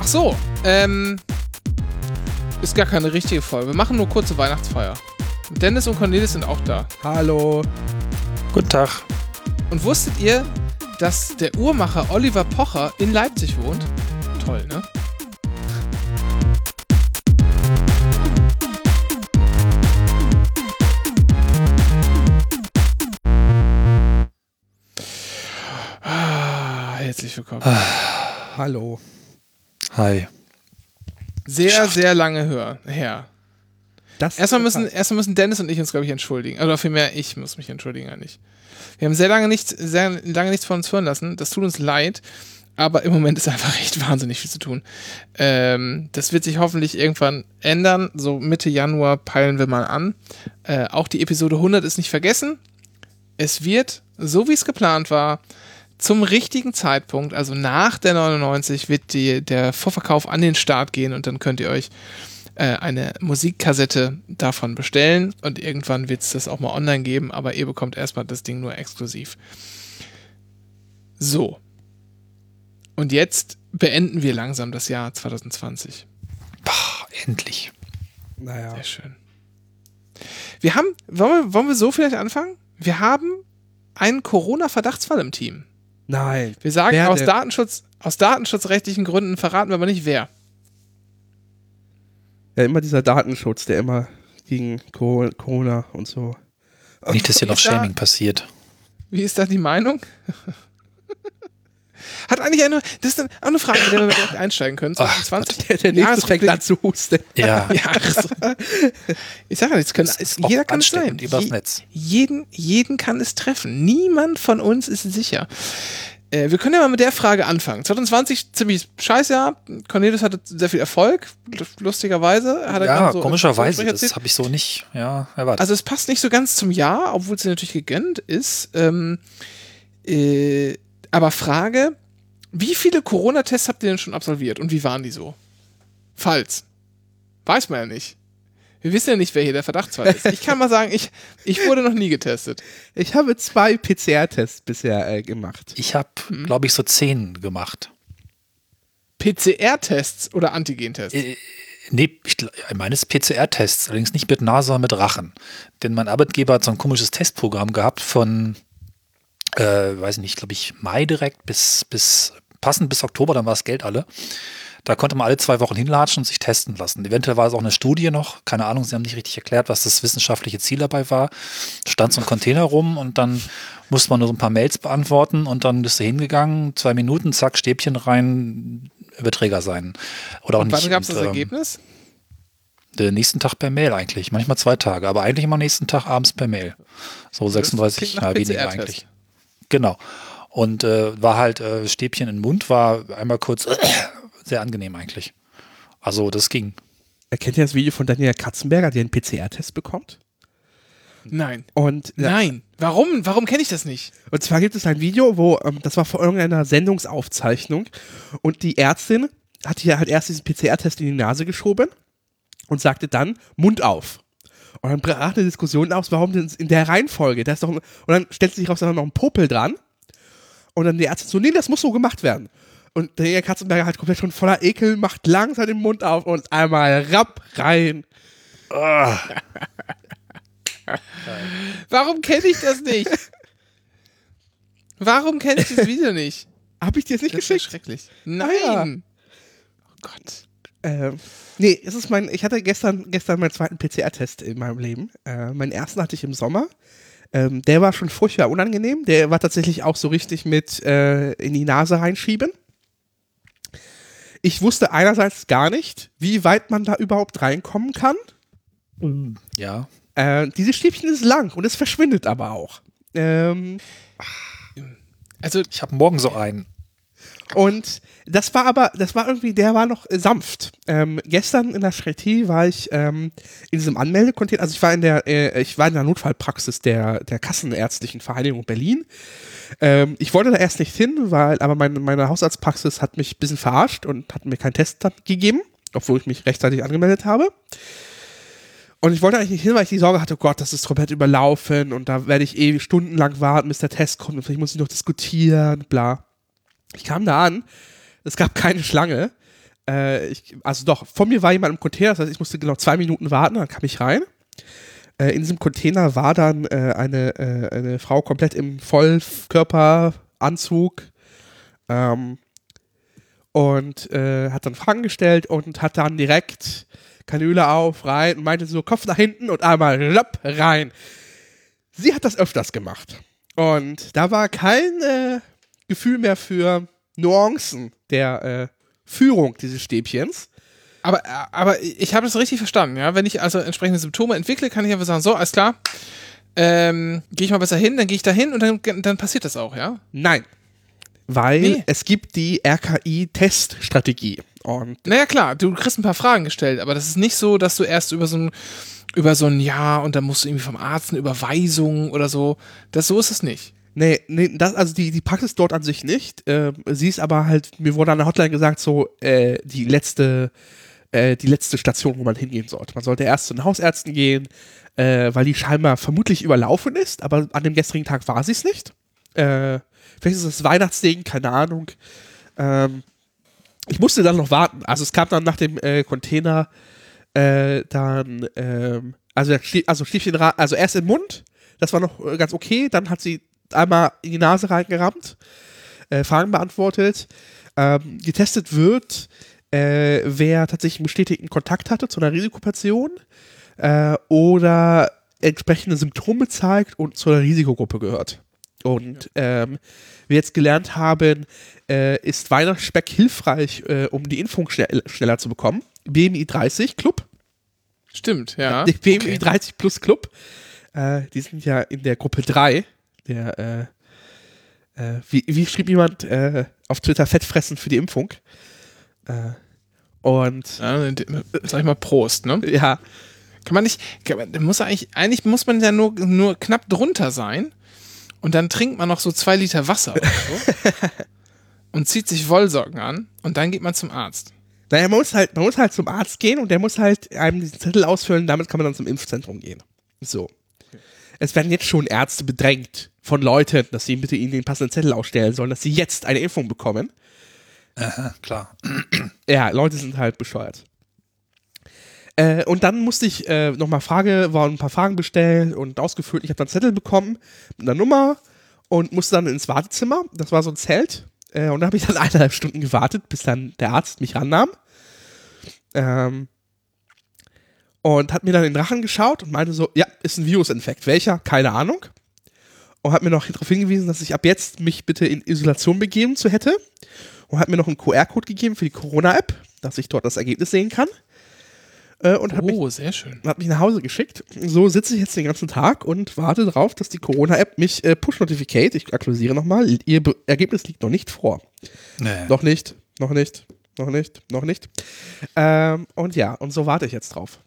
Ach so, ähm, ist gar keine richtige Folge. Wir machen nur kurze Weihnachtsfeier. Dennis und Cornelis sind auch da. Hallo. Guten Tag. Und wusstet ihr, dass der Uhrmacher Oliver Pocher in Leipzig wohnt? Toll, ne? Herzlich willkommen. Hallo. Hi. Sehr, sehr lange hör, her. Das Erstmal müssen, erstmal müssen Dennis und ich uns, glaube ich, entschuldigen. Oder vielmehr, ich muss mich entschuldigen eigentlich. Wir haben sehr lange, nichts, sehr lange nichts von uns hören lassen. Das tut uns leid. Aber im Moment ist einfach echt wahnsinnig viel zu tun. Ähm, das wird sich hoffentlich irgendwann ändern. So Mitte Januar peilen wir mal an. Äh, auch die Episode 100 ist nicht vergessen. Es wird, so wie es geplant war, zum richtigen Zeitpunkt, also nach der 99, wird die, der Vorverkauf an den Start gehen und dann könnt ihr euch äh, eine Musikkassette davon bestellen und irgendwann wird es das auch mal online geben, aber ihr bekommt erstmal das Ding nur exklusiv. So. Und jetzt beenden wir langsam das Jahr 2020. Bah, endlich. Naja. Sehr schön. Wir haben, wollen wir, wollen wir so vielleicht anfangen? Wir haben einen Corona-Verdachtsfall im Team. Nein. Wir sagen Wer aus, denn? Datenschutz, aus datenschutzrechtlichen Gründen verraten wir aber nicht wer. Ja, immer dieser Datenschutz, der immer gegen Co- Corona und so. Nicht, dass hier noch Ist da- Shaming passiert. Wie ist da die Meinung? Hat eigentlich eine, das ist dann auch eine Frage, mit der wir direkt einsteigen können. Ach, 2020. Der, der nächste fängt an zu husten. Ja, Ja, so. ich sage es können, es, jeder kann es sein. übers Netz. Jeden, jeden kann es treffen. Niemand von uns ist sicher. Äh, wir können ja mal mit der Frage anfangen. 2020 ziemlich scheiß Jahr. Cornelius hatte sehr viel Erfolg. Lustigerweise hat er Ja, so komischerweise, das habe ich so nicht ja, erwartet. Also es passt nicht so ganz zum Jahr, obwohl es natürlich gegönnt ist. Ähm, äh, aber Frage, wie viele Corona-Tests habt ihr denn schon absolviert und wie waren die so? Falls. Weiß man ja nicht. Wir wissen ja nicht, wer hier der Verdachtsfall ist. Ich kann mal sagen, ich, ich wurde noch nie getestet. Ich habe zwei PCR-Tests bisher äh, gemacht. ich habe, Hm. glaube ich, so zehn gemacht. PCR-Tests oder Antigen-Tests? Äh, Nee, ich, meines PCR-Tests, allerdings nicht mit Nase, sondern mit Rachen. Denn mein Arbeitgeber hat so ein komisches Testprogramm gehabt von, äh, weiß nicht, glaube ich, Mai direkt bis, bis, passend bis Oktober, dann war das Geld alle. Da konnte man alle zwei Wochen hinlatschen und sich testen lassen. Eventuell war es auch eine Studie noch, keine Ahnung, sie haben nicht richtig erklärt, was das wissenschaftliche Ziel dabei war. Stand so ein Container rum und dann musste man nur so ein paar Mails beantworten und dann bist du hingegangen, zwei Minuten, zack, Stäbchen rein, Überträger sein. Oder auch und nicht. wann gab es das ähm, Ergebnis? den nächsten Tag per Mail eigentlich. Manchmal zwei Tage, aber eigentlich immer nächsten Tag abends per Mail. So klingt 36, nach na, weniger eigentlich. Genau. Und äh, war halt äh, Stäbchen in den Mund, war einmal kurz sehr angenehm eigentlich. Also das ging. Erkennt ihr das Video von Daniela Katzenberger, die einen PCR-Test bekommt? Nein. Und, ja, Nein. Warum? Warum kenne ich das nicht? und zwar gibt es ein Video, wo, ähm, das war vor irgendeiner Sendungsaufzeichnung und die Ärztin hat hier halt erst diesen PCR-Test in die Nase geschoben und sagte dann Mund auf. Und dann brach eine Diskussion aus, warum denn in der Reihenfolge, da ist doch, und dann stellt sich raus, da ist noch ein Popel dran. Und dann die Ärztin so, nee, das muss so gemacht werden. Und der Katzenberger halt komplett schon voller Ekel, macht langsam den Mund auf und einmal rapp rein. Warum kenne ich das nicht? Warum kenne ich das Video nicht? Hab ich dir jetzt nicht Das ist geschickt? schrecklich. Nein. ja. Oh Gott. Ähm, nee, es ist mein, ich hatte gestern, gestern meinen zweiten PCR-Test in meinem Leben. Äh, meinen ersten hatte ich im Sommer. Ähm, der war schon furchtbar unangenehm. Der war tatsächlich auch so richtig mit äh, in die Nase reinschieben. Ich wusste einerseits gar nicht, wie weit man da überhaupt reinkommen kann. Ja. Äh, dieses Stäbchen ist lang und es verschwindet aber auch. Ähm, Also, Ich habe morgen so einen. Und das war aber, das war irgendwie, der war noch äh, sanft. Ähm, gestern in der Charité war ich ähm, in diesem Anmeldecontainer, also ich war in der, äh, ich war in der Notfallpraxis der, der Kassenärztlichen Vereinigung Berlin. Ähm, ich wollte da erst nicht hin, weil, aber meine, meine Hausarztpraxis hat mich ein bisschen verarscht und hat mir keinen Test gegeben, obwohl ich mich rechtzeitig angemeldet habe. Und ich wollte eigentlich nicht hin, weil ich die Sorge hatte, oh Gott, das ist komplett überlaufen und da werde ich ewig stundenlang warten, bis der Test kommt und vielleicht muss ich noch diskutieren, bla. Ich kam da an, es gab keine Schlange. Äh, ich, also doch, vor mir war jemand im Container, das heißt, ich musste genau zwei Minuten warten, dann kam ich rein. Äh, in diesem Container war dann äh, eine, äh, eine Frau komplett im Vollkörperanzug ähm, und äh, hat dann Fragen gestellt und hat dann direkt Kanüle auf, rein und meinte so, Kopf nach hinten und einmal rapp, rein. Sie hat das öfters gemacht. Und da war kein äh, Gefühl mehr für Nuancen der äh, Führung dieses Stäbchens. Aber, aber ich habe das richtig verstanden, ja. Wenn ich also entsprechende Symptome entwickle, kann ich einfach sagen, so, alles klar, ähm, gehe ich mal besser hin, dann gehe ich da hin und dann, dann passiert das auch, ja? Nein. Weil Nee. es gibt die RKI-Teststrategie. Und Naja, klar, du kriegst ein paar Fragen gestellt, aber das ist nicht so, dass du erst über so ein, über so ein Jahr und dann musst du irgendwie vom Arzt eine Überweisung oder so. Das, so ist es nicht. Nee, nee, das, also die, die Praxis dort an sich nicht. Ähm, sie ist aber halt, mir wurde an der Hotline gesagt, so, äh, die letzte, äh, die letzte Station, wo man hingehen sollte. Man sollte erst zu den Hausärzten gehen, äh, weil die scheinbar vermutlich überlaufen ist, aber an dem gestrigen Tag war sie es nicht. Äh, vielleicht ist es Weihnachtsding, keine Ahnung. Ähm, ich musste dann noch warten. Also es kam dann nach dem äh, Container äh, dann, ähm, also, also Stiefchen, also erst im Mund, das war noch ganz okay, dann hat sie einmal in die Nase reingerammt, äh, Fragen beantwortet. Ähm, getestet wird, äh, wer tatsächlich einen bestätigten Kontakt hatte zu einer Risikopation äh, oder entsprechende Symptome zeigt und zu einer Risikogruppe gehört. Und ähm, wir jetzt gelernt haben, äh, ist Weihnachtsspeck hilfreich, äh, um die Impfung schnell, schneller zu bekommen. BMI 30 Club, Stimmt, ja. BMI okay. 30 Plus Club. Äh, die sind ja in der Gruppe 3. Der, äh, äh, wie, wie schrieb jemand äh, auf Twitter, Fettfressen für die Impfung. Äh, und ja sag ich mal Prost, ne? ja, Kann man nicht, kann man, muss eigentlich, eigentlich muss man ja nur, nur knapp drunter sein und dann trinkt man noch so zwei Liter Wasser oder so und zieht sich Wollsocken an und dann geht man zum Arzt. naja, man muss halt, man muss halt zum Arzt gehen und der muss halt einem diesen Zettel ausfüllen, damit kann man dann zum Impfzentrum gehen. So. Es werden jetzt schon Ärzte bedrängt von Leuten, dass sie bitte ihnen den passenden Zettel ausstellen sollen, dass sie jetzt eine Impfung bekommen. Aha, klar. Ja, Leute sind halt bescheuert. Äh, und dann musste ich äh, nochmal Frage, waren ein paar Fragen bestellt und ausgefüllt. Ich habe dann Zettel bekommen mit einer Nummer und musste dann ins Wartezimmer. Das war so ein Zelt. Äh, und da habe ich dann eineinhalb Stunden gewartet, bis dann der Arzt mich rannahm. Ähm, und hat mir dann in den Rachen geschaut und meinte so, ja, ist ein Virusinfekt. Welcher? Keine Ahnung. Und hat mir noch darauf hingewiesen, dass ich ab jetzt mich bitte in Isolation begeben zu hätte. Und hat mir noch einen QR-Code gegeben für die Corona-App, dass ich dort das Ergebnis sehen kann. Äh, und hat mich Oh, sehr schön. hat mich nach Hause geschickt. So sitze ich jetzt den ganzen Tag und warte darauf, dass die Corona-App mich äh, push-notificate. Ich aktualisiere nochmal. Ihr Be Ergebnis liegt noch nicht vor. Nee. Noch nicht, noch nicht, noch nicht, noch nicht. Ähm, und ja, und so warte ich jetzt drauf.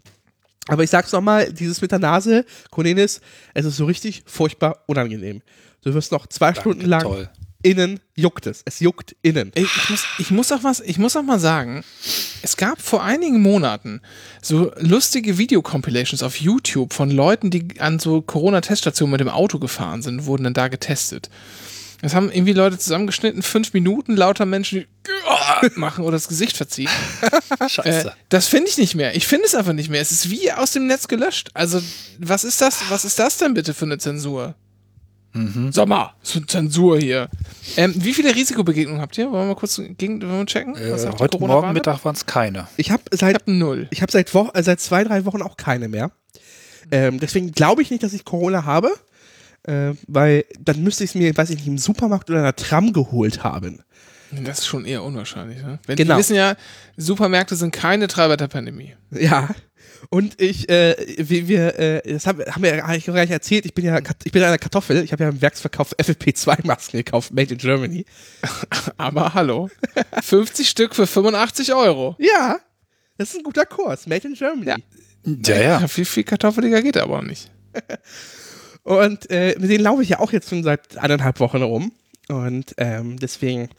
Aber ich sag's nochmal, dieses mit der Nase, Cornelis, es ist so richtig furchtbar unangenehm. Du wirst noch zwei Stunden lang Toll. innen juckt es. Es juckt innen. Ey, Ich muss, ich muss auch was, ich muss auch mal sagen, es gab vor einigen Monaten so lustige Videocompilations auf YouTube von Leuten, die an so Corona-Teststationen mit dem Auto gefahren sind, wurden dann da getestet. Das haben irgendwie Leute zusammengeschnitten, fünf Minuten, lauter Menschen, die machen oder das Gesicht verziehen. Äh, Scheiße. das finde ich nicht mehr. Ich finde es einfach nicht mehr. Es ist wie aus dem Netz gelöscht. Also, was ist das? Was ist das denn bitte für eine Zensur? Sag mal, so eine Zensur hier. Ähm, wie viele Risikobegegnungen habt ihr? Wollen wir mal kurz gegen, wollen wir checken? Was äh, heute Corona Morgen? Mittag waren es keine. Ich habe Ich seit hab null. Ich habe seit, Wo äh, seit zwei, drei Wochen auch keine mehr. Ähm, deswegen glaube ich nicht, dass ich Corona habe, äh, weil dann müsste ich es mir, weiß ich nicht, im Supermarkt oder in einer Tram geholt haben. Das ist schon eher unwahrscheinlich. Ne? Wenn, Genau. Wir wissen ja, Supermärkte sind keine Treiber der Pandemie. Ja. Und ich, äh, wie wir, äh, das haben, haben wir ja eigentlich gar nicht erzählt, ich bin ja, ich bin eine Kartoffel, ich habe ja im Werksverkauf FFP2-Masken gekauft, made in Germany. Aber hallo, 50 Stück für 85 Euro. Ja, das ist ein guter Kurs, made in Germany. Ja. Ja, ja. Ja, viel, viel kartoffeliger geht aber auch nicht. Und äh, mit denen laufe ich ja auch jetzt schon seit eineinhalb Wochen rum. Und ähm, deswegen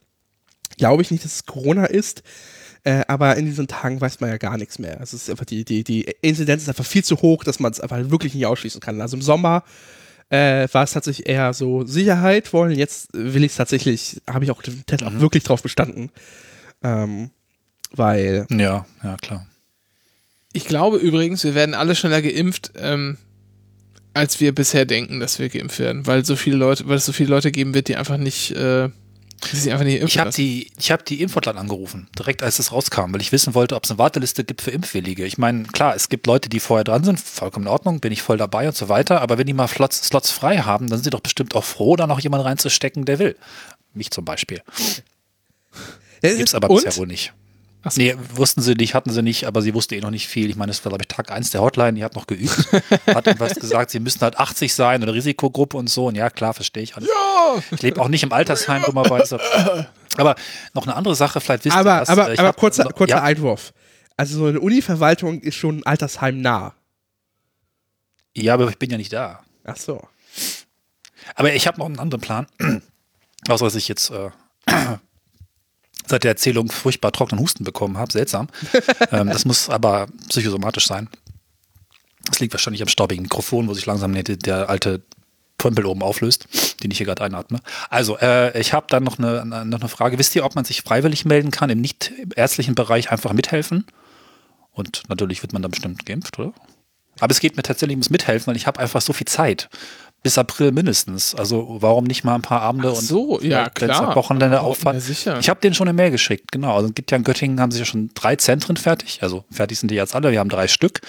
glaube ich nicht, dass es Corona ist. Äh, aber in diesen Tagen weiß man ja gar nichts mehr. Es ist einfach die, die, die Inzidenz ist einfach viel zu hoch, dass man es einfach wirklich nicht ausschließen kann. Also im Sommer äh, war es tatsächlich eher so Sicherheit wollen. Jetzt will ich es tatsächlich, habe ich auch den Test auch wirklich drauf bestanden. Ähm, weil, Ja, ja, klar. Ich glaube übrigens, wir werden alle schneller geimpft, ähm, als wir bisher denken, dass wir geimpft werden, weil so viele Leute, weil es so viele Leute geben wird, die einfach nicht, äh, die sich einfach nicht impfen Ich habe die, ich hab die Impfhotline angerufen, direkt als es rauskam, weil ich wissen wollte, ob es eine Warteliste gibt für Impfwillige. Ich meine, klar, es gibt Leute, die vorher dran sind, vollkommen in Ordnung, bin ich voll dabei und so weiter, aber wenn die mal Slots, Slots frei haben, dann sind sie doch bestimmt auch froh, da noch jemanden reinzustecken, der will. Mich zum Beispiel. Gibt's aber und? bisher wohl nicht. Ach so. Nee, wussten sie nicht, hatten sie nicht, aber sie wusste eh noch nicht viel. Ich meine, es war, glaube ich, Tag 1 der Hotline, die hat noch geübt, hat irgendwas gesagt, sie müssen halt 80 sein oder Risikogruppe und so. Und ja, klar, verstehe ich alles. Ich lebe auch nicht im Altersheim, dummerweise. Aber noch eine andere Sache, vielleicht wisst ihr aber, das. aber, aber hab- kurzer, kurzer ja, Einwurf. Also so eine Uni-Verwaltung ist schon Altersheim nah. ja, aber ich bin ja nicht da. Ach so. Aber ich habe noch einen anderen Plan. Außer dass ich jetzt äh, seit der Erzählung furchtbar trockenen Husten bekommen habe. Seltsam. ähm, das muss aber psychosomatisch sein. Das liegt wahrscheinlich am staubigen Mikrofon, wo sich langsam der, der alte Pömpel oben auflöst, den ich hier gerade einatme. Also, äh, ich habe dann noch eine, noch eine Frage. Wisst ihr, ob man sich freiwillig melden kann, im nicht ärztlichen Bereich einfach mithelfen? Und natürlich wird man dann bestimmt geimpft, oder? Aber es geht mir tatsächlich ums Mithelfen, weil ich habe einfach so viel Zeit. Bis April mindestens. Also warum nicht mal ein paar Abende Ach und so, ja, klar. Wochenende Oh, auffallen. ja, sicher. Ich habe denen schon eine Mail geschickt, genau. Also es gibt ja in Göttingen, haben sie ja schon drei Zentren fertig. Also fertig sind die jetzt alle, wir haben drei Stück.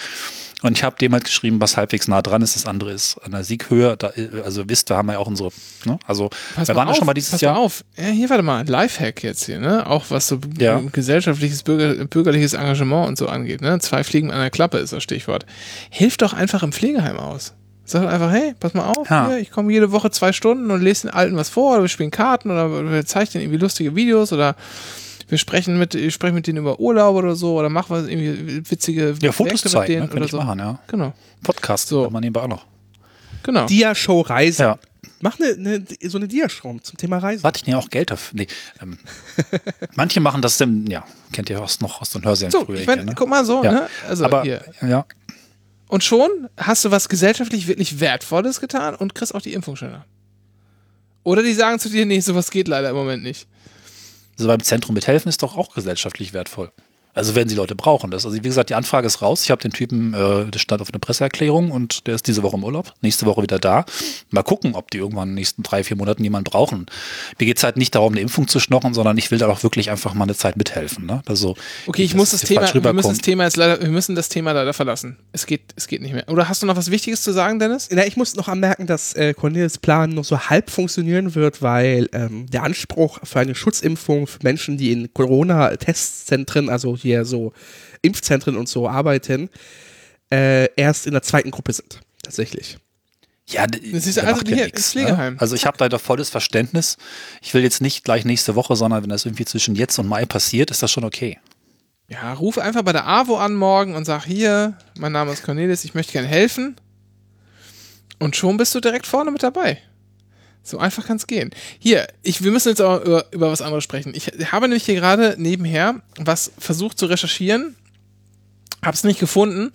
Und ich habe dem halt geschrieben, was halbwegs nah dran ist. Das andere ist an der Sieghöhe. Da, also wisst, da haben wir ja auch unsere, ne? Also Pass wir waren ja auf, schon mal dieses pass Jahr. Mal auf. Ja, hier, warte mal, Lifehack jetzt hier, ne? Auch was so Ja. gesellschaftliches, Bürger, bürgerliches Engagement und so angeht, ne? Zwei Fliegen an der Klappe ist das Stichwort. Hilf doch einfach im Pflegeheim aus. Sag einfach, hey, pass mal auf, Ja. hier, ich komme jede Woche zwei Stunden und lese den Alten was vor, oder wir spielen Karten oder wir zeichnen irgendwie lustige Videos oder wir sprechen mit, ich spreche mit denen über Urlaub oder so oder mach was irgendwie witzige Ja, Fotos zeigen, ne? denen kann oder ich so. machen, ja. Genau, Podcast, So. man nebenbei auch noch. genau. Dia-Show Reisen. Ja. Mach eine, eine, so eine Dia-Show zum Thema Reisen. Warte, ich nehme auch Geld dafür. Nee, ähm, manche machen das denn, ja, kennt ihr aus, noch aus den Hörsälen so, früher. ich mein, hier, ne? guck mal so, Ja. ne? Also Aber, hier, ja, Und schon hast du was gesellschaftlich wirklich Wertvolles getan und kriegst auch die Impfung schneller. Oder die sagen zu dir, nee, sowas geht leider im Moment nicht. Also beim Zentrum mithelfen ist doch auch gesellschaftlich wertvoll. Also wenn sie Leute brauchen das. Also wie gesagt, die Anfrage ist raus. Ich habe den Typen, äh, der stand auf einer Presseerklärung und der ist diese Woche im Urlaub, nächste Woche wieder da. Mal gucken, ob die irgendwann in den nächsten drei, vier Monaten jemanden brauchen. Mir geht es halt nicht darum, eine Impfung zu schnochen, sondern ich will da auch wirklich einfach mal eine Zeit mithelfen. Ne? Also, Okay, ich muss das Thema, wir müssen das. Thema jetzt leider, wir müssen das Thema leider verlassen. Es geht, es geht nicht mehr. Oder hast du noch was Wichtiges zu sagen, Dennis? Na, ich muss noch anmerken, dass äh, Cornelis Plan nur so halb funktionieren wird, weil ähm, der Anspruch für eine Schutzimpfung für Menschen, die in Corona-Testzentren, also hier so Impfzentren und so arbeiten, äh, erst in der zweiten Gruppe sind. Tatsächlich. Ja, Das ist also hier nix, ins Pflegeheim. Ne? Also ich habe da doch volles Verständnis. Ich will jetzt nicht gleich nächste Woche, sondern wenn das irgendwie zwischen jetzt und Mai passiert, ist das schon okay. Ja, ruf einfach bei der AWO an morgen und sag hier, mein Name ist Cornelis, ich möchte gerne helfen. Und schon bist du direkt vorne mit dabei. So einfach kann es gehen. Hier, ich, wir müssen jetzt auch über, über was anderes sprechen. Ich habe nämlich hier gerade nebenher was versucht zu recherchieren, habe es nicht gefunden.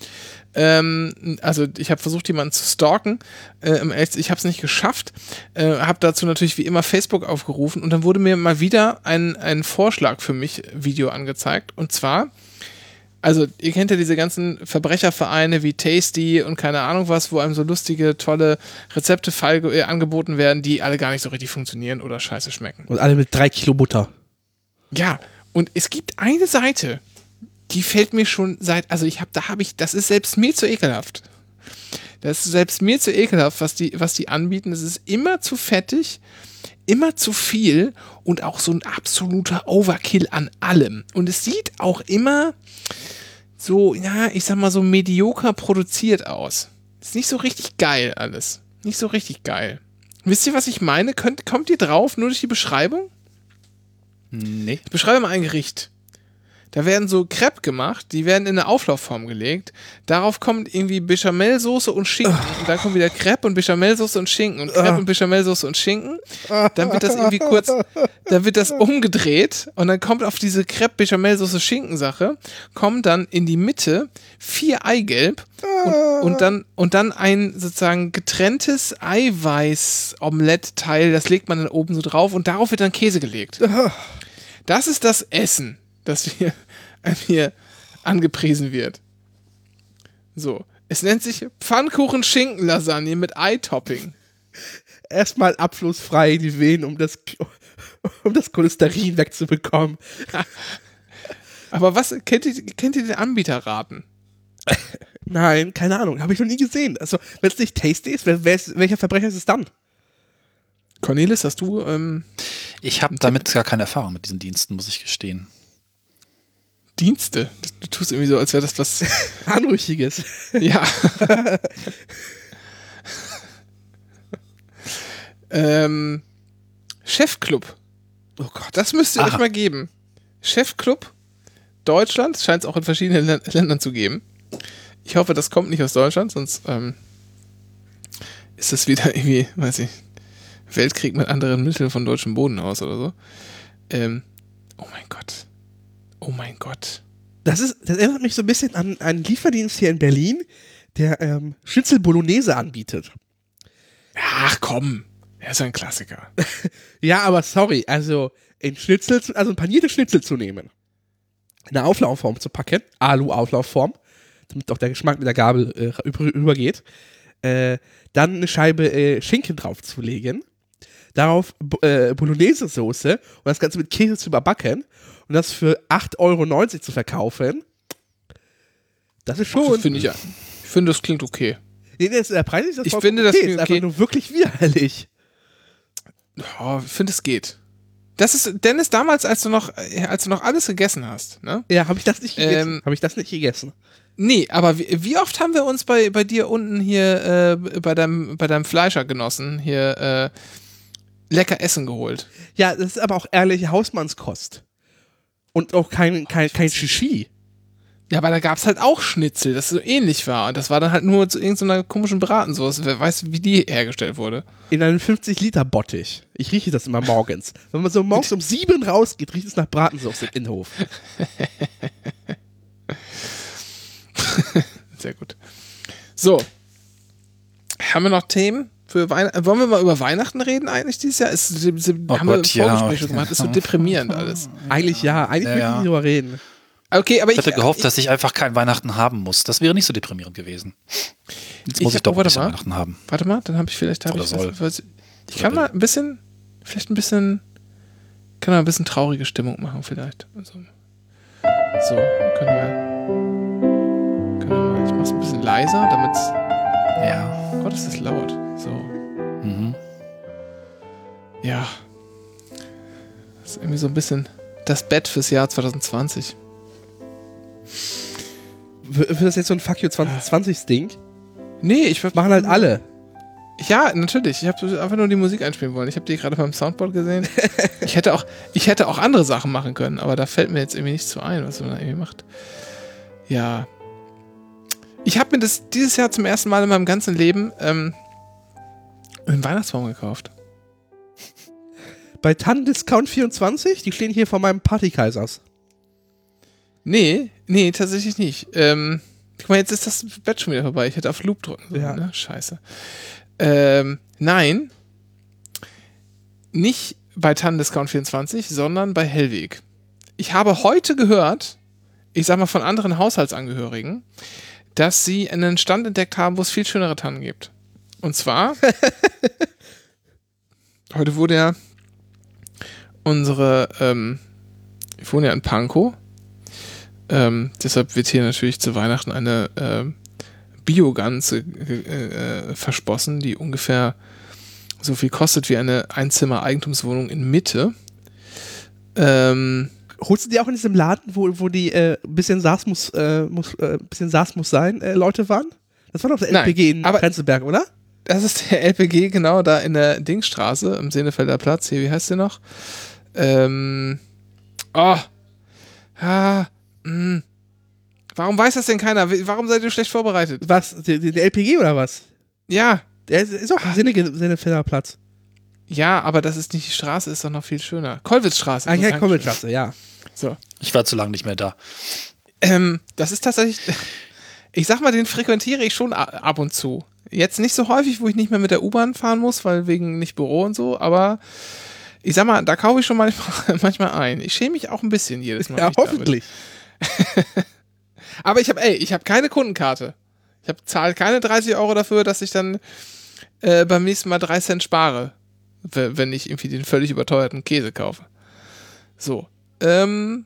Ähm, also ich habe versucht, jemanden zu stalken. Äh, ich habe es nicht geschafft. Äh, habe dazu natürlich wie immer Facebook aufgerufen und dann wurde mir mal wieder ein, ein Vorschlag für mich Video angezeigt. Und zwar, also ihr kennt ja diese ganzen Verbrechervereine wie Tasty und keine Ahnung was, wo einem so lustige, tolle Rezepte äh, angeboten werden, die alle gar nicht so richtig funktionieren oder scheiße schmecken. Und alle mit drei Kilo Butter. Ja, und es gibt eine Seite, die fällt mir schon seit, also ich habe, da habe ich, das ist selbst mir zu ekelhaft. Das ist selbst mir zu ekelhaft, was die, was die anbieten. Es ist immer zu fettig, immer zu viel und auch so ein absoluter Overkill an allem. Und es sieht auch immer so, ja, ich sag mal so medioker produziert aus. Ist nicht so richtig geil alles. Nicht so richtig geil. Wisst ihr, was ich meine? Könnt, kommt ihr drauf, nur durch die Beschreibung? Nee. Ich beschreibe mal ein Gericht. Da werden so Crepe gemacht, die werden in eine Auflaufform gelegt. Darauf kommt irgendwie Bechamelsoße und Schinken. Und dann kommt wieder Crepe und Bechamelsoße und Schinken und Crepe und Bechamelsoße und Schinken. Dann wird das irgendwie kurz, dann wird das umgedreht und dann kommt auf diese Crepe Bechamelsoße Schinken Sache, kommt dann in die Mitte vier Eigelb und, und dann und dann ein sozusagen getrenntes Eiweiß-Omelett-Teil, das legt man dann oben so drauf und darauf wird dann Käse gelegt. Das ist das Essen, das hier, hier angepriesen wird. So. Es nennt sich Pfannkuchen-Schinken-Lasagne mit Ei-Topping. Erstmal abflussfrei die Venen, um das, um das Cholesterin wegzubekommen. Aber was, kennt ihr, kennt ihr den Anbieterraten? Nein, keine Ahnung, habe ich noch nie gesehen. Also, wenn es nicht Tasty ist, wer, wer ist, welcher Verbrecher ist es dann? Cornelis, hast du, ähm, Ich habe damit gar keine Erfahrung mit diesen Diensten, muss ich gestehen. Dienste? Du tust irgendwie so, als wäre das was, Anrüchiges. ja. ähm, Chefclub. Oh Gott. Das müsst ihr Aha. euch mal geben. Chefclub Deutschland, scheint es auch in verschiedenen Län- Ländern zu geben. Ich hoffe, das kommt nicht aus Deutschland, sonst ähm, ist das wieder irgendwie, weiß ich, Weltkrieg mit anderen Mitteln von deutschem Boden aus oder so. Ähm, oh mein Gott. Oh mein Gott. Das, ist, das erinnert mich so ein bisschen an einen Lieferdienst hier in Berlin, der ähm, Schnitzel Bolognese anbietet. Ach komm, er ist ein Klassiker. Ja, aber sorry, also in Schnitzel, also ein paniertes Schnitzel zu nehmen, in eine Auflaufform zu packen, Alu-Auflaufform, damit auch der Geschmack mit der Gabel äh, über- übergeht, äh, dann eine Scheibe äh, Schinken draufzulegen, darauf äh, Bolognese-Soße und das Ganze mit Käse zu überbacken und das für 8,90 Euro zu verkaufen, das ist schon. Das finde ich, ja- ich finde, das klingt okay. nee, das- der Preis ist das Ich finde, das okay, klingt ist einfach okay. nur wirklich widerlich. Oh, ich finde, es geht. Das ist, Dennis, damals, als du noch, als du noch alles gegessen hast, ne? Ja, habe ich das nicht gegessen? Ähm, habe ich das nicht gegessen? Nee, aber wie, wie oft haben wir uns bei, bei dir unten hier, äh, bei deinem, bei deinem Fleischer genossen, hier, äh, lecker Essen geholt? Ja, das ist aber auch ehrliche Hausmannskost. Und auch kein, kein, kein Shishi. Ja, aber da gab's halt auch Schnitzel, das so ähnlich war. Und das war dann halt nur zu irgendeiner komischen Bratensoße. Wer weiß, wie die hergestellt wurde. In einem 50-Liter-Bottich. Ich rieche das immer morgens. Wenn man so morgens um sieben rausgeht, riecht es nach Bratensauce im Innenhof. Sehr gut. So. Haben wir noch Themen für Weihnachten? Wollen wir mal über Weihnachten reden eigentlich dieses Jahr? Es, haben Oh wir Gott, im ja. Vorgespräch schon gemacht. Ist so deprimierend alles. Eigentlich ja, eigentlich Ja, will ich ja. nicht drüber reden. Okay, aber Ich ich, hätte gehofft, dass ich einfach kein Weihnachten haben muss. Das wäre nicht so deprimierend gewesen. Jetzt Ich muss ich, hab- doch oh, warte mal. Weihnachten haben. Warte mal, dann habe ich vielleicht hab Oder ich, soll. was, ich kann mal ein bisschen, vielleicht ein bisschen, kann mal ein bisschen traurige Stimmung machen vielleicht. Also, so, können wir, können wir mal, ich mach's ein bisschen leiser, damit's, Ja. oh Gott, ist das laut. Mhm. ja. Das ist irgendwie so ein bisschen das Bett fürs Jahr 2020. W- Wird das jetzt so ein Fuck You 2020-Ding? Nee, ich würd- Machen halt alle. Ja, natürlich. Ich habe einfach nur die Musik einspielen wollen. Ich habe die gerade beim Soundboard gesehen. ich hätte auch, ich hätte auch andere Sachen machen können, aber da fällt mir jetzt irgendwie nichts zu ein, was man da irgendwie macht. Ja. Ich habe mir das dieses Jahr zum ersten Mal in meinem ganzen Leben ähm, einen Weihnachtsbaum gekauft. Bei Tannendiscount 24, die stehen hier vor meinem Partykaisers. Nee, nee, tatsächlich nicht. Ähm, guck mal, jetzt ist das Bett schon wieder vorbei. Ich hätte auf Loop drücken sollen, Ja. ne? Scheiße. Ähm, nein. Nicht bei Tannendiscount 24, sondern bei Hellweg. Ich habe heute gehört, ich sag mal von anderen Haushaltsangehörigen, dass sie einen Stand entdeckt haben, wo es viel schönere Tannen gibt. Und zwar, heute wurde ja unsere, ähm, ich wohne ja in Pankow, ähm, deshalb wird hier natürlich zu Weihnachten eine ähm, Biogans äh, äh, verspossen, die ungefähr so viel kostet wie eine Einzimmer-Eigentumswohnung in Mitte. Ähm, Holst du die auch in diesem Laden, wo, wo die äh, bisschen Saß muss, äh, muss, äh, bisschen Saß muss sein, äh, Leute waren? Das war doch der Nein, LPG in aber- Prenzlberg, oder? Das ist der LPG, genau, da in der Dingstraße, im Senefelder Platz. Hier, wie heißt der noch? Ähm, oh, ah, Warum weiß das denn keiner? Warum seid ihr schlecht vorbereitet? Was? Der, der LPG oder was? Ja. Der ist, ist auch sinniger, sinniger Platz. Ja, aber das ist nicht die Straße, ist doch noch viel schöner. Kollwitzstraße. Ah, ja, Dankeschön. Kommilklasse, ja. So. Ich war zu lange nicht mehr da. Ähm, das ist tatsächlich, ich sag mal, den frequentiere ich schon ab und zu. Jetzt nicht so häufig, wo ich nicht mehr mit der U-Bahn fahren muss, weil wegen nicht Büro und so, aber ich sag mal, da kaufe ich schon manchmal, manchmal ein. Ich schäme mich auch ein bisschen jedes Mal. Ja, hoffentlich. Aber ich habe, ey, ich habe keine Kundenkarte. Ich habe zahle keine 30 Euro dafür, dass ich dann äh, beim nächsten Mal 3 Cent spare, wenn ich irgendwie den völlig überteuerten Käse kaufe. So. Ähm,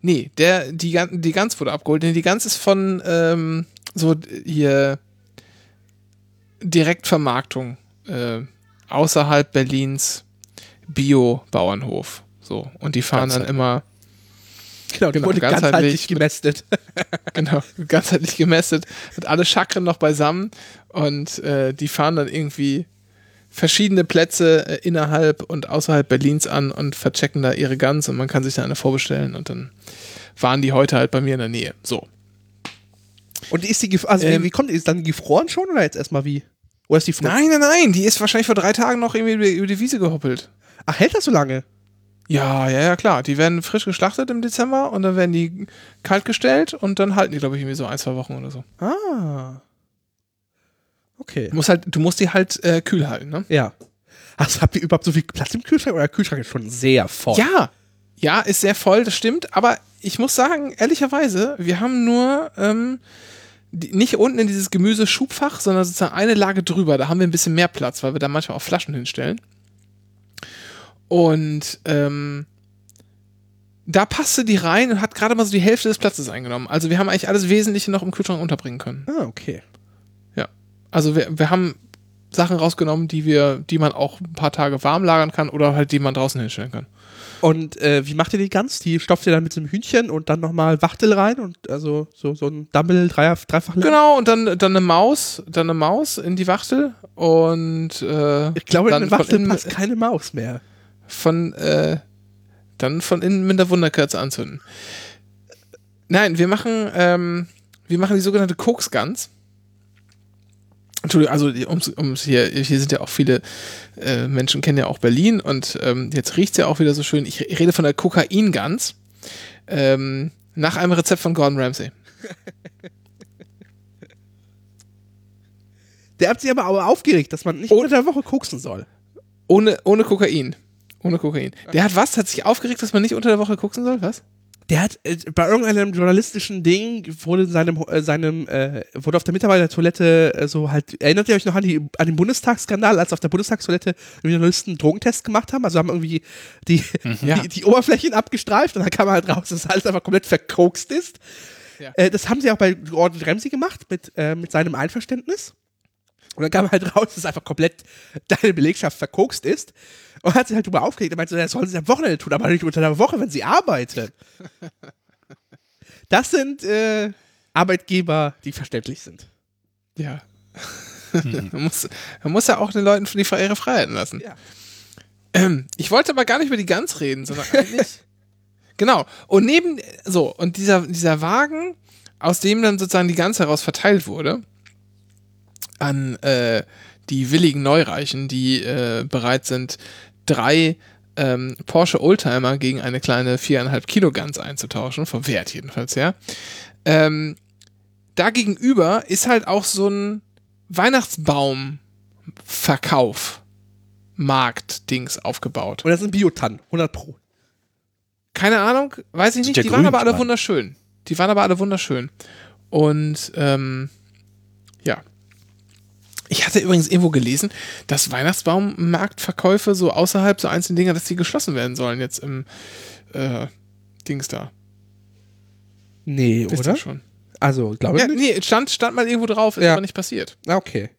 nee, der, die, die Gans wurde abgeholt. Nee, die Gans ist von ähm, so hier Direktvermarktung äh, außerhalb Berlins Bio-Bauernhof. So. Und die fahren dann immer Genau, die Genau, wurde ganzheitlich ganzheitlich gemästet. Genau, ganzheitlich gemästet, hat alle Chakren noch beisammen und äh, die fahren dann irgendwie verschiedene Plätze äh, innerhalb und außerhalb Berlins an und verchecken da ihre Guns und man kann sich da eine vorbestellen und dann waren die heute halt bei mir in der Nähe. So. Und ist die, also Ähm, wie, die, ist dann gefroren schon oder jetzt erstmal wie? Oder ist die frisch? Nein, nein, nein, die ist wahrscheinlich vor drei Tagen noch irgendwie über, die Wiese gehoppelt. Ach, hält das so lange? Ja, ja, ja, klar. Die werden frisch geschlachtet im Dezember und dann werden die kalt gestellt und dann halten die, glaube ich, irgendwie so ein, zwei Wochen oder so. Ah. Okay. Du musst halt, du musst die halt äh, kühl halten, ne? Ja. Also habt ihr überhaupt so viel Platz im Kühlschrank? Oder der Kühlschrank ist schon sehr voll. Ja, ja, ist sehr voll, das stimmt. Aber ich muss sagen, ehrlicherweise, wir haben nur ähm, nicht unten in dieses Gemüseschubfach, sondern sozusagen eine Lage drüber. Da haben wir ein bisschen mehr Platz, weil wir da manchmal auch Flaschen hinstellen. Und ähm, da passte die rein und hat gerade mal so die Hälfte des Platzes eingenommen. Also wir haben eigentlich alles Wesentliche noch im Kühlschrank unterbringen können. Ah, okay. Ja. Also wir, wir haben Sachen rausgenommen, die wir, die man auch ein paar Tage warm lagern kann oder halt die man draußen hinstellen kann. Und äh, wie macht ihr die Gans? Die stopft ihr dann mit so einem Hühnchen und dann nochmal Wachtel rein und also so, so ein Double, Dreier, Dreifach. Genau, und dann, dann eine Maus, dann eine Maus in die Wachtel und äh, Ich glaube, in von Wachtel innen- passt keine Maus mehr. von äh, dann von innen mit der Wunderkerze anzünden. Nein, wir machen ähm, wir machen die sogenannte Koksgans. Entschuldigung, also ums, ums hier, hier sind ja auch viele äh, Menschen kennen ja auch Berlin und ähm, jetzt riecht's ja auch wieder so schön. Ich, ich rede von der Kokaingans ähm, nach einem Rezept von Gordon Ramsay. Der hat sich aber auch aufgeregt, dass man nicht unter der Woche koksen soll. Ohne, ohne Kokain. Ohne Kokain. Der hat was? Hat sich aufgeregt, dass man nicht unter der Woche gucken soll? Was? Der hat äh, bei irgendeinem journalistischen Ding wurde in seinem äh, seinem äh, wurde auf der Mitarbeitertoilette äh, so halt erinnert ihr euch noch an die an den Bundestagsskandal, als auf der Bundestagstoilette Journalisten einen Drogentest gemacht haben, also haben irgendwie die, Ja. die die Oberflächen abgestreift und dann kam halt raus, dass alles einfach komplett verkokst ist. Ja. Äh, das haben sie auch bei Gordon Ramsay gemacht mit äh, mit seinem Einverständnis. Und dann kam halt raus, dass einfach komplett deine Belegschaft verkokst ist. Und hat sich halt drüber aufgeregt. Er meinte, so, das sollen sie am Wochenende tun, aber nicht unter der Woche, wenn sie arbeiten. Das sind äh, Arbeitgeber, die verständlich sind. Ja. man, muss, man muss ja auch den Leuten die ihre Freiheiten lassen. Ja. Ähm, ich wollte aber gar nicht über die Gans reden, sondern eigentlich. genau. Und neben, so, und dieser, dieser Wagen, aus dem dann sozusagen die Gans heraus verteilt wurde, an äh, die willigen Neureichen, die äh, bereit sind, drei ähm, Porsche Oldtimer gegen eine kleine viereinhalb Kilo Gans einzutauschen, vom Wert jedenfalls, ja. Ähm, da gegenüber ist halt auch so ein Weihnachtsbaum-Verkauf, Markt-Dings aufgebaut. Und das sind Biotannen, 100 Pro. Keine Ahnung, weiß ich nicht. Die waren aber alle wunderschön. Die waren aber alle wunderschön. Und ähm. Ich hatte übrigens irgendwo gelesen, dass Weihnachtsbaummarktverkäufe so außerhalb so einzelne Dinger, dass die geschlossen werden sollen jetzt im äh, Dings da. Nee, Wisst oder? schon? Also, glaube ich Ja, nicht. nee, stand, stand mal irgendwo drauf, ist Ja. aber nicht passiert. Ah, Okay.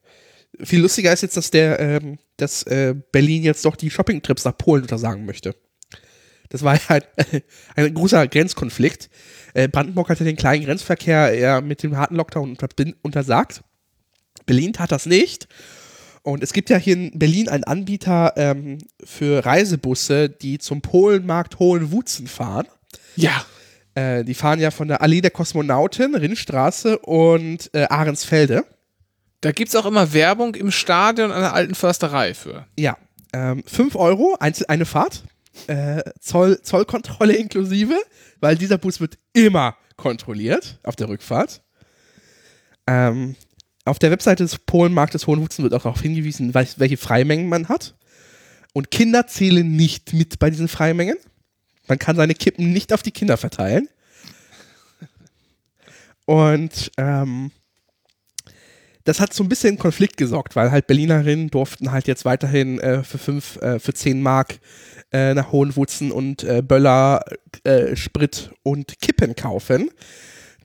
Viel lustiger ist jetzt, dass der, ähm, dass äh, Berlin jetzt doch die Shoppingtrips nach Polen untersagen möchte. Das war ja ein, großer Grenzkonflikt. Äh, Brandenburg hatte den kleinen Grenzverkehr eher mit dem harten Lockdown unter, untersagt. Berlin tat das nicht. Und es gibt ja hier in Berlin einen Anbieter ähm, für Reisebusse, die zum Polenmarkt Hohenwutzen fahren. Ja. Äh, die fahren ja von der Allee der Kosmonauten, Rinnstraße und äh, Ahrensfelde. Da gibt es auch immer Werbung im Stadion an der alten Försterei für. Ja. Ähm, 5 Euro, einzel eine Fahrt. Äh, Zoll, Zollkontrolle inklusive, weil dieser Bus wird immer kontrolliert auf der Rückfahrt. Ähm, auf der Webseite des Polenmarktes Hohenwutzen wird auch darauf hingewiesen, welche Freimengen man hat. Und Kinder zählen nicht mit bei diesen Freimengen. Man kann seine Kippen nicht auf die Kinder verteilen. Und ähm, das hat so ein bisschen Konflikt gesorgt, weil halt Berlinerinnen durften halt jetzt weiterhin äh, für fünf, äh, für zehn Mark äh, nach Hohenwutzen und äh, Böller, äh, Sprit und Kippen kaufen.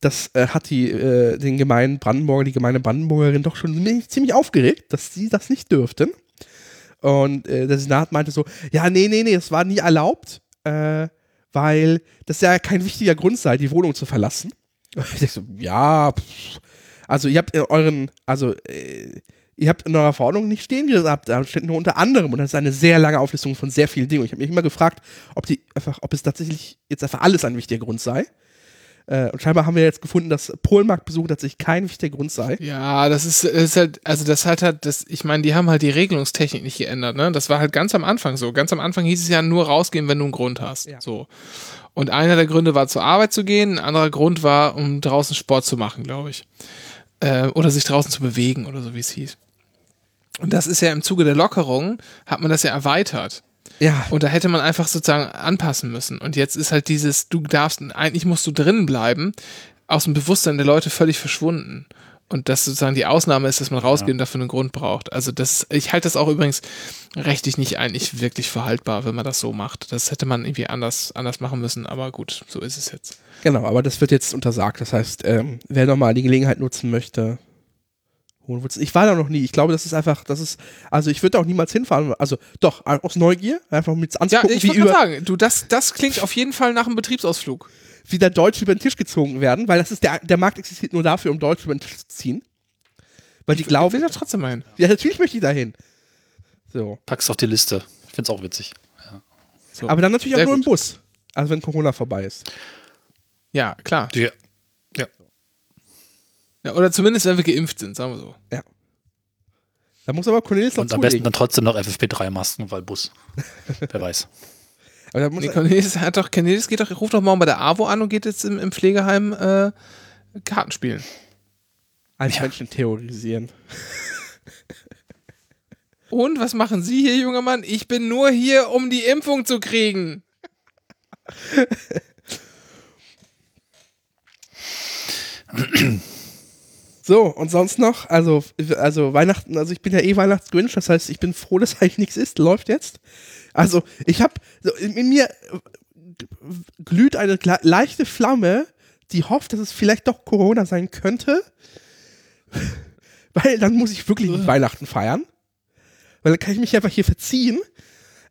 Das äh, hat die, den gemeinen Brandenburger, die gemeine Brandenburgerin doch schon ziemlich aufgeregt, dass sie das nicht dürften. Und der Senat meinte so, ja, nee, nee, nee, das war nie erlaubt, weil das ja kein wichtiger Grund sei, die Wohnung zu verlassen. Ich dachte so, ja, pff, also ihr habt in euren, also äh, ihr habt in eurer Verordnung nicht stehen gehabt, da steht nur unter anderem und das ist eine sehr lange Auflistung von sehr vielen Dingen. Und ich habe mich immer gefragt, ob die einfach, ob es tatsächlich jetzt einfach alles ein wichtiger Grund sei. Äh, und scheinbar haben wir jetzt gefunden, dass Polmarktbesuch tatsächlich kein wichtiger Grund sei. Ja, das ist, das ist halt, also das hat halt, das, ich meine, die haben halt die Regelungstechnik nicht geändert, ne? Das war halt ganz am Anfang so. Ganz am Anfang hieß es ja nur rausgehen, wenn du einen Grund hast. Ja. So. Und einer der Gründe war zur Arbeit zu gehen, ein anderer Grund war, um draußen Sport zu machen, glaube ich äh, oder sich draußen zu bewegen oder so wie es hieß. Und das ist ja im Zuge der Lockerung, hat man das ja erweitert. Ja. Und da hätte man einfach sozusagen anpassen müssen. Und jetzt ist halt dieses, du darfst, eigentlich musst du drinnen bleiben, aus dem Bewusstsein der Leute völlig verschwunden. Und dass sozusagen die Ausnahme ist, dass man rausgeht ja. und dafür einen Grund braucht. Also das, ich halte das auch übrigens rechtlich nicht eigentlich wirklich verhaltbar, wenn man das so macht. Das hätte man irgendwie anders, anders machen müssen, aber gut, so ist es jetzt. Genau, aber das wird jetzt untersagt. Das heißt, ähm, wer nochmal die Gelegenheit nutzen möchte, ich war da noch nie. Ich glaube, das ist einfach, das ist, also ich würde auch niemals hinfahren. Also doch, aus Neugier, einfach mit anzugucken, ja, ich wie über. sagen, du, das, das klingt auf jeden Fall nach einem Betriebsausflug wie da Deutsche über den Tisch gezogen werden, weil das ist der, der Markt existiert nur dafür, um Deutsche über den Tisch zu ziehen. Weil die glauben. Ich will da trotzdem hin. Ja, natürlich möchte ich da hin. So. Pack's auf die Liste. Ich find's auch witzig. Ja. So. Aber dann natürlich Sehr auch nur gut. im Bus. Also wenn Corona vorbei ist. Ja, klar. Ja. Ja, oder zumindest, wenn wir geimpft sind, sagen wir so. Ja. Da muss aber Cornelis noch Und am besten dann trotzdem noch FFP3-Masken, weil Bus. Wer weiß. Aber nee, Cornelis hat doch, Cornelis geht doch, ruft doch morgen bei der AWO an und geht jetzt im, im Pflegeheim äh, Karten spielen. Als ja. Menschen terrorisieren. Und was machen Sie hier, junger Mann? Ich bin nur hier, um die Impfung zu kriegen. So, und sonst noch, also, also Weihnachten, also ich bin ja eh Weihnachtsgrinch, das heißt, ich bin froh, dass eigentlich nichts ist, läuft jetzt. Also, ich habe in mir glüht eine leichte Flamme, die hofft, dass es vielleicht doch Corona sein könnte. Weil dann muss ich wirklich nicht Weihnachten feiern. Weil dann kann ich mich einfach hier verziehen.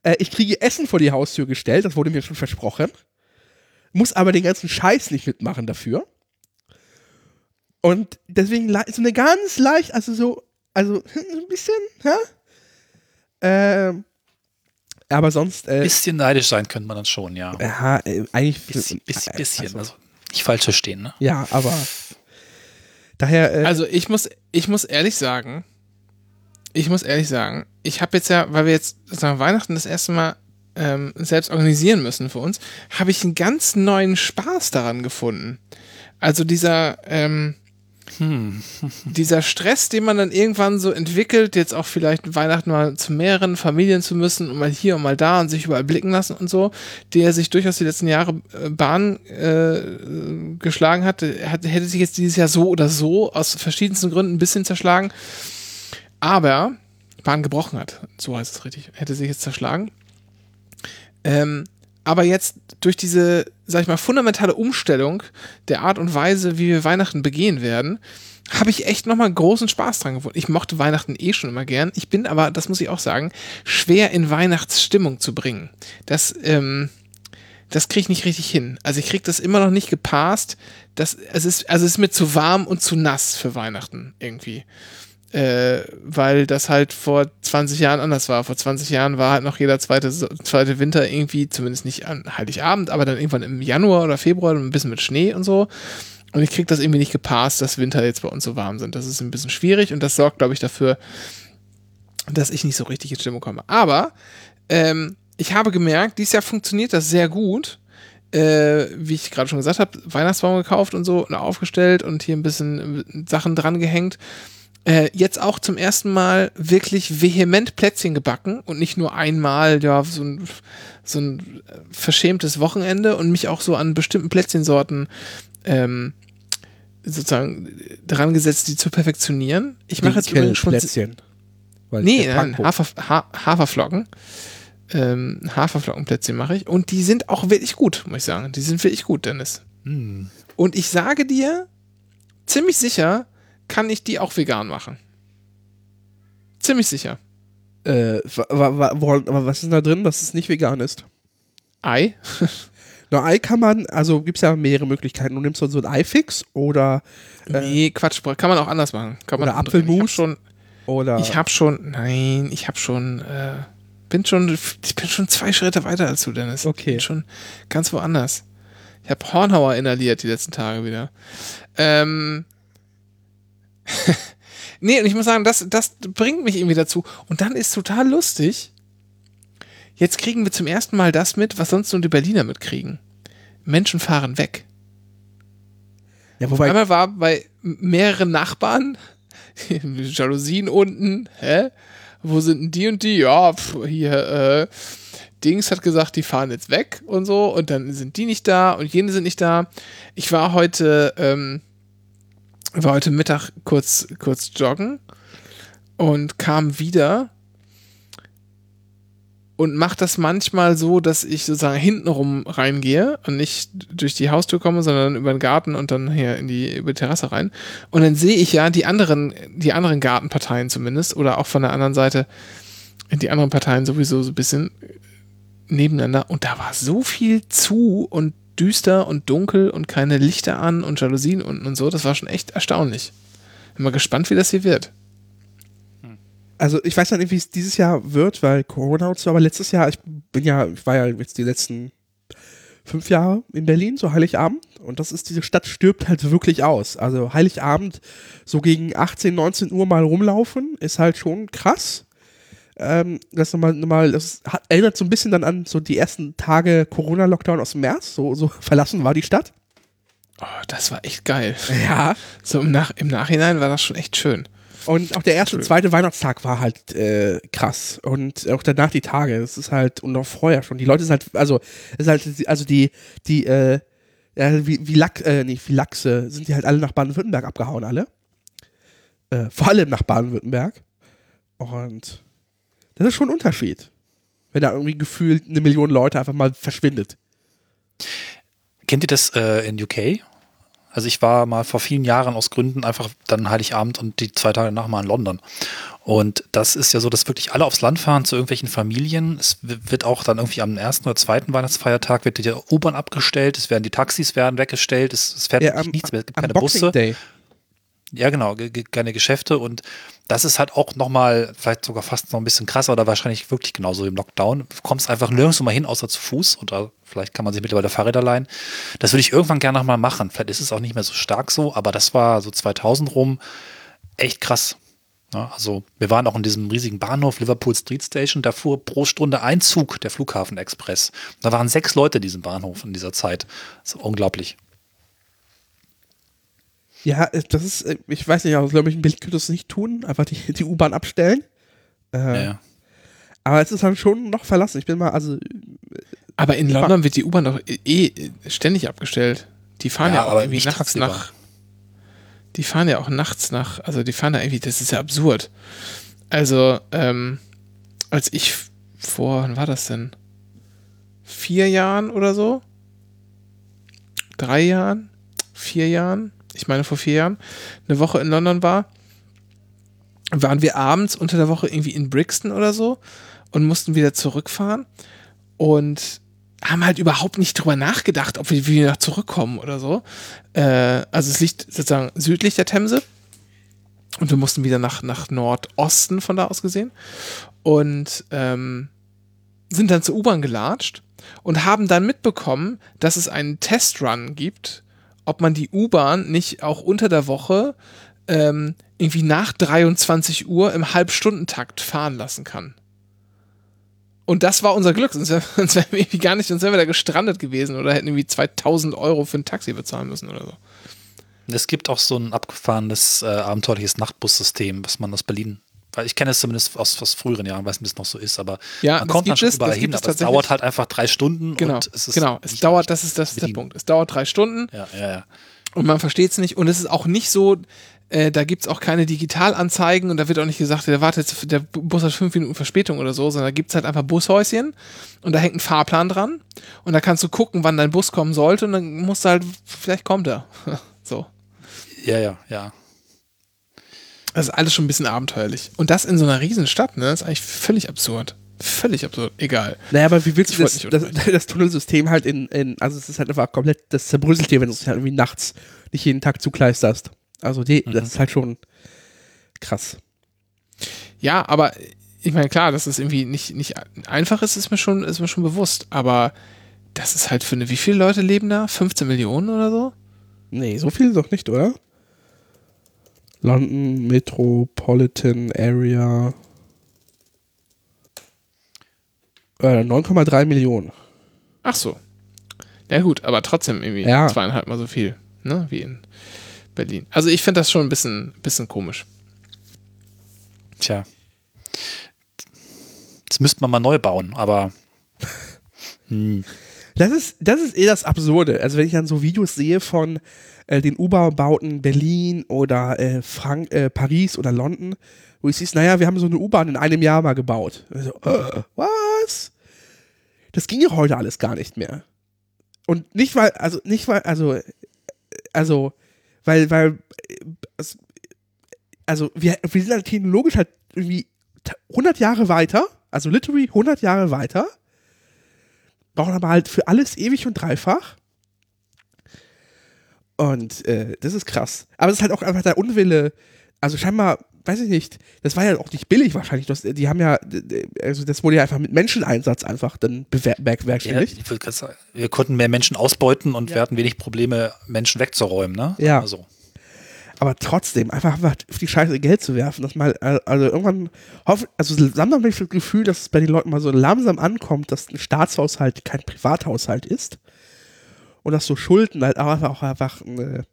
Äh, ich kriege Essen vor die Haustür gestellt, das wurde mir schon versprochen. Muss aber den ganzen Scheiß nicht mitmachen dafür. Und deswegen so eine ganz leicht, also so, also ein bisschen, hä? Ähm, aber sonst. Äh, bisschen neidisch sein könnte man dann schon, ja. Ja, äh, eigentlich. Bisschen, bisschen, bisschen also, also, nicht falsch verstehen, ne? Ja, aber. Daher. Äh, also ich muss, ich muss ehrlich sagen, ich muss ehrlich sagen, ich habe jetzt ja, weil wir jetzt sagen, Weihnachten das erste Mal ähm, selbst organisieren müssen für uns, habe ich einen ganz neuen Spaß daran gefunden. Also dieser, ähm, hm. Dieser Stress, den man dann irgendwann so entwickelt, jetzt auch vielleicht Weihnachten mal zu mehreren Familien zu müssen und mal hier und mal da und sich überall blicken lassen und so, der sich durchaus die letzten Jahre äh, Bahn äh, geschlagen hat, hat, hätte sich jetzt dieses Jahr so oder so aus verschiedensten Gründen ein bisschen zerschlagen. Aber Bahn gebrochen hat, so heißt es richtig, hätte sich jetzt zerschlagen. Ähm, aber jetzt durch diese, sag ich mal, fundamentale Umstellung der Art und Weise, wie wir Weihnachten begehen werden, habe ich echt nochmal großen Spaß dran gefunden. Ich mochte Weihnachten eh schon immer gern. Ich bin aber, das muss ich auch sagen, schwer in Weihnachtsstimmung zu bringen. Das, ähm, das kriege ich nicht richtig hin. Also ich kriege das immer noch nicht gepasst. Das, es ist, also es ist mir zu warm und zu nass für Weihnachten irgendwie. Äh, weil das halt vor 20 Jahren anders war. Vor 20 Jahren war halt noch jeder zweite, zweite Winter irgendwie, zumindest nicht an Heiligabend, aber dann irgendwann im Januar oder Februar ein bisschen mit Schnee und so. Und ich krieg das irgendwie nicht gepasst, dass Winter jetzt bei uns so warm sind. Das ist ein bisschen schwierig und das sorgt, glaube ich, dafür, dass ich nicht so richtig in Stimmung komme. Aber ähm, ich habe gemerkt, dieses Jahr funktioniert das sehr gut. Äh, wie ich gerade schon gesagt habe, Weihnachtsbaum gekauft und so und aufgestellt und hier ein bisschen Sachen dran gehängt äh, jetzt auch zum ersten Mal wirklich vehement Plätzchen gebacken und nicht nur einmal, ja, so ein, so ein verschämtes Wochenende und mich auch so an bestimmten Plätzchensorten ähm, sozusagen dran gesetzt, die zu perfektionieren. Ich mache jetzt übrigens schon. Plätzchen. Nee, nein, Hafer, ha Haferflocken. Ähm, Haferflockenplätzchen mache ich. Und die sind auch wirklich gut, muss ich sagen. Die sind wirklich gut, Dennis. Hm. Und ich sage dir, ziemlich sicher, kann ich die auch vegan machen. Ziemlich sicher. Äh, aber was ist da drin, dass es nicht vegan ist? Ei? Na, Ei kann man, also gibt es ja mehrere Möglichkeiten. Du nimmst so ein Eifix oder. Äh, nee, Quatsch, kann man auch anders machen. Kann man oder Apfelmus. schon. Oder. Ich habe schon, nein, ich habe schon, äh, bin schon, ich bin schon zwei Schritte weiter als du, Dennis. Okay. Ich bin schon ganz woanders. Ich habe Hornhauer inhaliert die letzten Tage wieder. Ähm, nee, und ich muss sagen, das, das bringt mich irgendwie dazu. Und dann ist total lustig. Jetzt kriegen wir zum ersten Mal das mit, was sonst nur die Berliner mitkriegen. Menschen fahren weg. Ja, wobei. Einmal war bei mehreren Nachbarn, Jalousien unten, hä? Wo sind denn die und die? Ja, pf, hier, äh, Dings hat gesagt, die fahren jetzt weg und so und dann sind die nicht da und jene sind nicht da. Ich war heute, ähm, war heute Mittag kurz, kurz joggen und kam wieder und macht das manchmal so, dass ich sozusagen hintenrum reingehe und nicht durch die Haustür komme, sondern über den Garten und dann hier in die über die Terrasse rein. Und dann sehe ich ja die anderen, die anderen Gartenparteien zumindest oder auch von der anderen Seite die anderen Parteien sowieso so ein bisschen nebeneinander und da war so viel zu und düster und dunkel und keine Lichter an und Jalousien unten und so. Das war schon echt erstaunlich. Bin mal gespannt, wie das hier wird. Also ich weiß nicht, wie es dieses Jahr wird, weil Corona und so, aber letztes Jahr, ich bin ja, ich war ja jetzt die letzten fünf Jahre in Berlin, so Heiligabend. Und das ist, diese Stadt stirbt halt wirklich aus. Also Heiligabend so gegen 18, 19 Uhr mal rumlaufen, ist halt schon krass. Ähm, das nochmal, nochmal, das hat, erinnert so ein bisschen dann an so die ersten Tage Corona-Lockdown aus dem März. So, so verlassen war die Stadt. Oh, das war echt geil. Ja. So im, Nach im Nachhinein war das schon echt schön. Und auch der erste und zweite Weihnachtstag war halt äh, krass. Und auch danach die Tage. Das ist halt, und auch vorher schon. Die Leute sind halt, also, ist halt, also die, die, äh, ja, wie, wie, Lach, äh, nee, wie Lachse sind die halt alle nach Baden-Württemberg abgehauen, alle. Äh, vor allem nach Baden-Württemberg. Und das ist schon ein Unterschied. Wenn da irgendwie gefühlt eine Million Leute einfach mal verschwindet. Kennt ihr das äh, in UK? Also ich war mal vor vielen Jahren aus Gründen einfach dann Heiligabend und die zwei Tage danach mal in London. Und das ist ja so, dass wirklich alle aufs Land fahren zu irgendwelchen Familien. Es wird auch dann irgendwie am ersten oder zweiten Weihnachtsfeiertag wird die U-Bahn abgestellt, es werden die Taxis werden weggestellt, es, es fährt ja, am, nichts mehr, es gibt keine Boxing Busse. Day. Ja, genau, keine Geschäfte und das ist halt auch nochmal, vielleicht sogar fast noch ein bisschen krasser oder wahrscheinlich wirklich genauso im Lockdown. Du kommst einfach nirgendwo mal hin, außer zu Fuß oder vielleicht kann man sich mittlerweile Fahrräder leihen. Das würde ich irgendwann gerne nochmal machen. Vielleicht ist es auch nicht mehr so stark so, aber das war so 2000 rum echt krass. Ja, also wir waren auch in diesem riesigen Bahnhof Liverpool Street Station, da fuhr pro Stunde ein Zug, der Flughafen Express. Da waren sechs Leute in diesem Bahnhof in dieser Zeit. Das ist unglaublich. Ja, äh, das ist, äh, ich weiß nicht, also glaube ich, ein Bild könnte es nicht tun, einfach die, die U-Bahn abstellen. Äh, ja. Aber es ist dann schon noch verlassen. Ich bin mal, also. Aber in London wird die U-Bahn doch eh ständig abgestellt. Die fahren ja, ja auch irgendwie nachts nach. Die fahren ja auch nachts nach, also die fahren da irgendwie, das ist ja absurd. Also, ähm, als ich vor, wann war das denn? Vier Jahren oder so? Drei Jahren? Vier Jahren? Ich meine vor vier Jahren, eine Woche in London war, waren wir abends unter der Woche irgendwie in Brixton oder so und mussten wieder zurückfahren und haben halt überhaupt nicht drüber nachgedacht, ob wir wieder zurückkommen oder so. Äh, also es liegt sozusagen südlich der Themse Und wir mussten wieder nach, nach Nordosten von da aus gesehen. Und ähm, sind dann zur U-Bahn gelatscht und haben dann mitbekommen, dass es einen Testrun gibt, ob man die U-Bahn nicht auch unter der Woche ähm, irgendwie nach 23 Uhr im Halbstundentakt fahren lassen kann. Und das war unser Glück, sonst wären wär wir irgendwie gar nicht, sonst wären wir da gestrandet gewesen oder hätten irgendwie 2000 Euro für ein Taxi bezahlen müssen oder so. Es gibt auch so ein abgefahrenes, äh, abenteuerliches Nachtbussystem, was man aus Berlin, weil ich kenne es zumindest aus, aus früheren Jahren, weiß nicht, ob es noch so ist, aber Ja, man das kommt dann schon es, überall das hin, aber es dauert halt einfach drei Stunden Genau, und es ist genau. Es dauert, das ist, das ist der. Punkt. Es dauert drei Stunden Ja, ja, ja. und man versteht es nicht. Und es ist auch nicht so, äh, da gibt es auch keine Digitalanzeigen und da wird auch nicht gesagt, der wartet jetzt, der Bus hat fünf Minuten Verspätung oder so, sondern da gibt es halt einfach Bushäuschen und da hängt ein Fahrplan dran und da kannst du gucken, wann dein Bus kommen sollte und dann musst du halt, vielleicht kommt er. so. Ja, ja, ja. Das ist alles schon ein bisschen abenteuerlich. Und das in so einer riesen Stadt, ne, ist eigentlich völlig absurd. Völlig absurd. Egal. Naja, aber wie willst du das, das, das Tunnelsystem halt in, in, also es ist halt einfach komplett, das zerbröselt dir, wenn du es halt irgendwie nachts nicht jeden Tag zukleisterst. Also die, das ist halt schon krass. Ja, aber ich meine, klar, dass es irgendwie nicht, nicht einfach ist, ist mir schon, ist mir schon bewusst. Aber das ist halt für eine, wie viele Leute leben da? 15 Millionen oder so? Nee, so viel doch nicht, oder? London Metropolitan Area. Äh, 9,3 Millionen. Ach so. Ja gut, aber trotzdem irgendwie Ja. zweieinhalb Mal so viel, ne, wie in Berlin. Also ich finde das schon ein bisschen, bisschen komisch. Tja. Das müsste man mal neu bauen, aber hm. Das ist, das ist eh das Absurde. Also wenn ich dann so Videos sehe von äh, den U-Bahn-Bauten Berlin oder äh, Frank äh, Paris oder London, wo ich sehe, naja, wir haben so eine U-Bahn in einem Jahr mal gebaut. Also, äh, was? Das ging ja heute alles gar nicht mehr. Und nicht weil, also nicht weil, also, äh, also, weil, weil, äh, also wir, wir sind halt technologisch halt irgendwie 100 Jahre weiter, also literally 100 Jahre weiter brauchen aber halt für alles ewig und dreifach. Und äh, das ist krass. Aber es ist halt auch einfach der Unwille. Also scheinbar, weiß ich nicht, das war ja auch nicht billig wahrscheinlich. Das, die haben ja, also das wurde ja einfach mit Menscheneinsatz einfach dann bewer- ja, bewerkstelligt. sagen, wir konnten mehr Menschen ausbeuten und wir hatten wenig Probleme, Menschen wegzuräumen, ne? Ja. Also, aber trotzdem, einfach, auf die Scheiße Geld zu werfen, dass mal, äh, also irgendwann, hoff, also langsam habe ich das Gefühl, dass es bei den Leuten mal so langsam ankommt, dass ein Staatshaushalt kein Privathaushalt ist und dass so Schulden halt auch einfach, eine,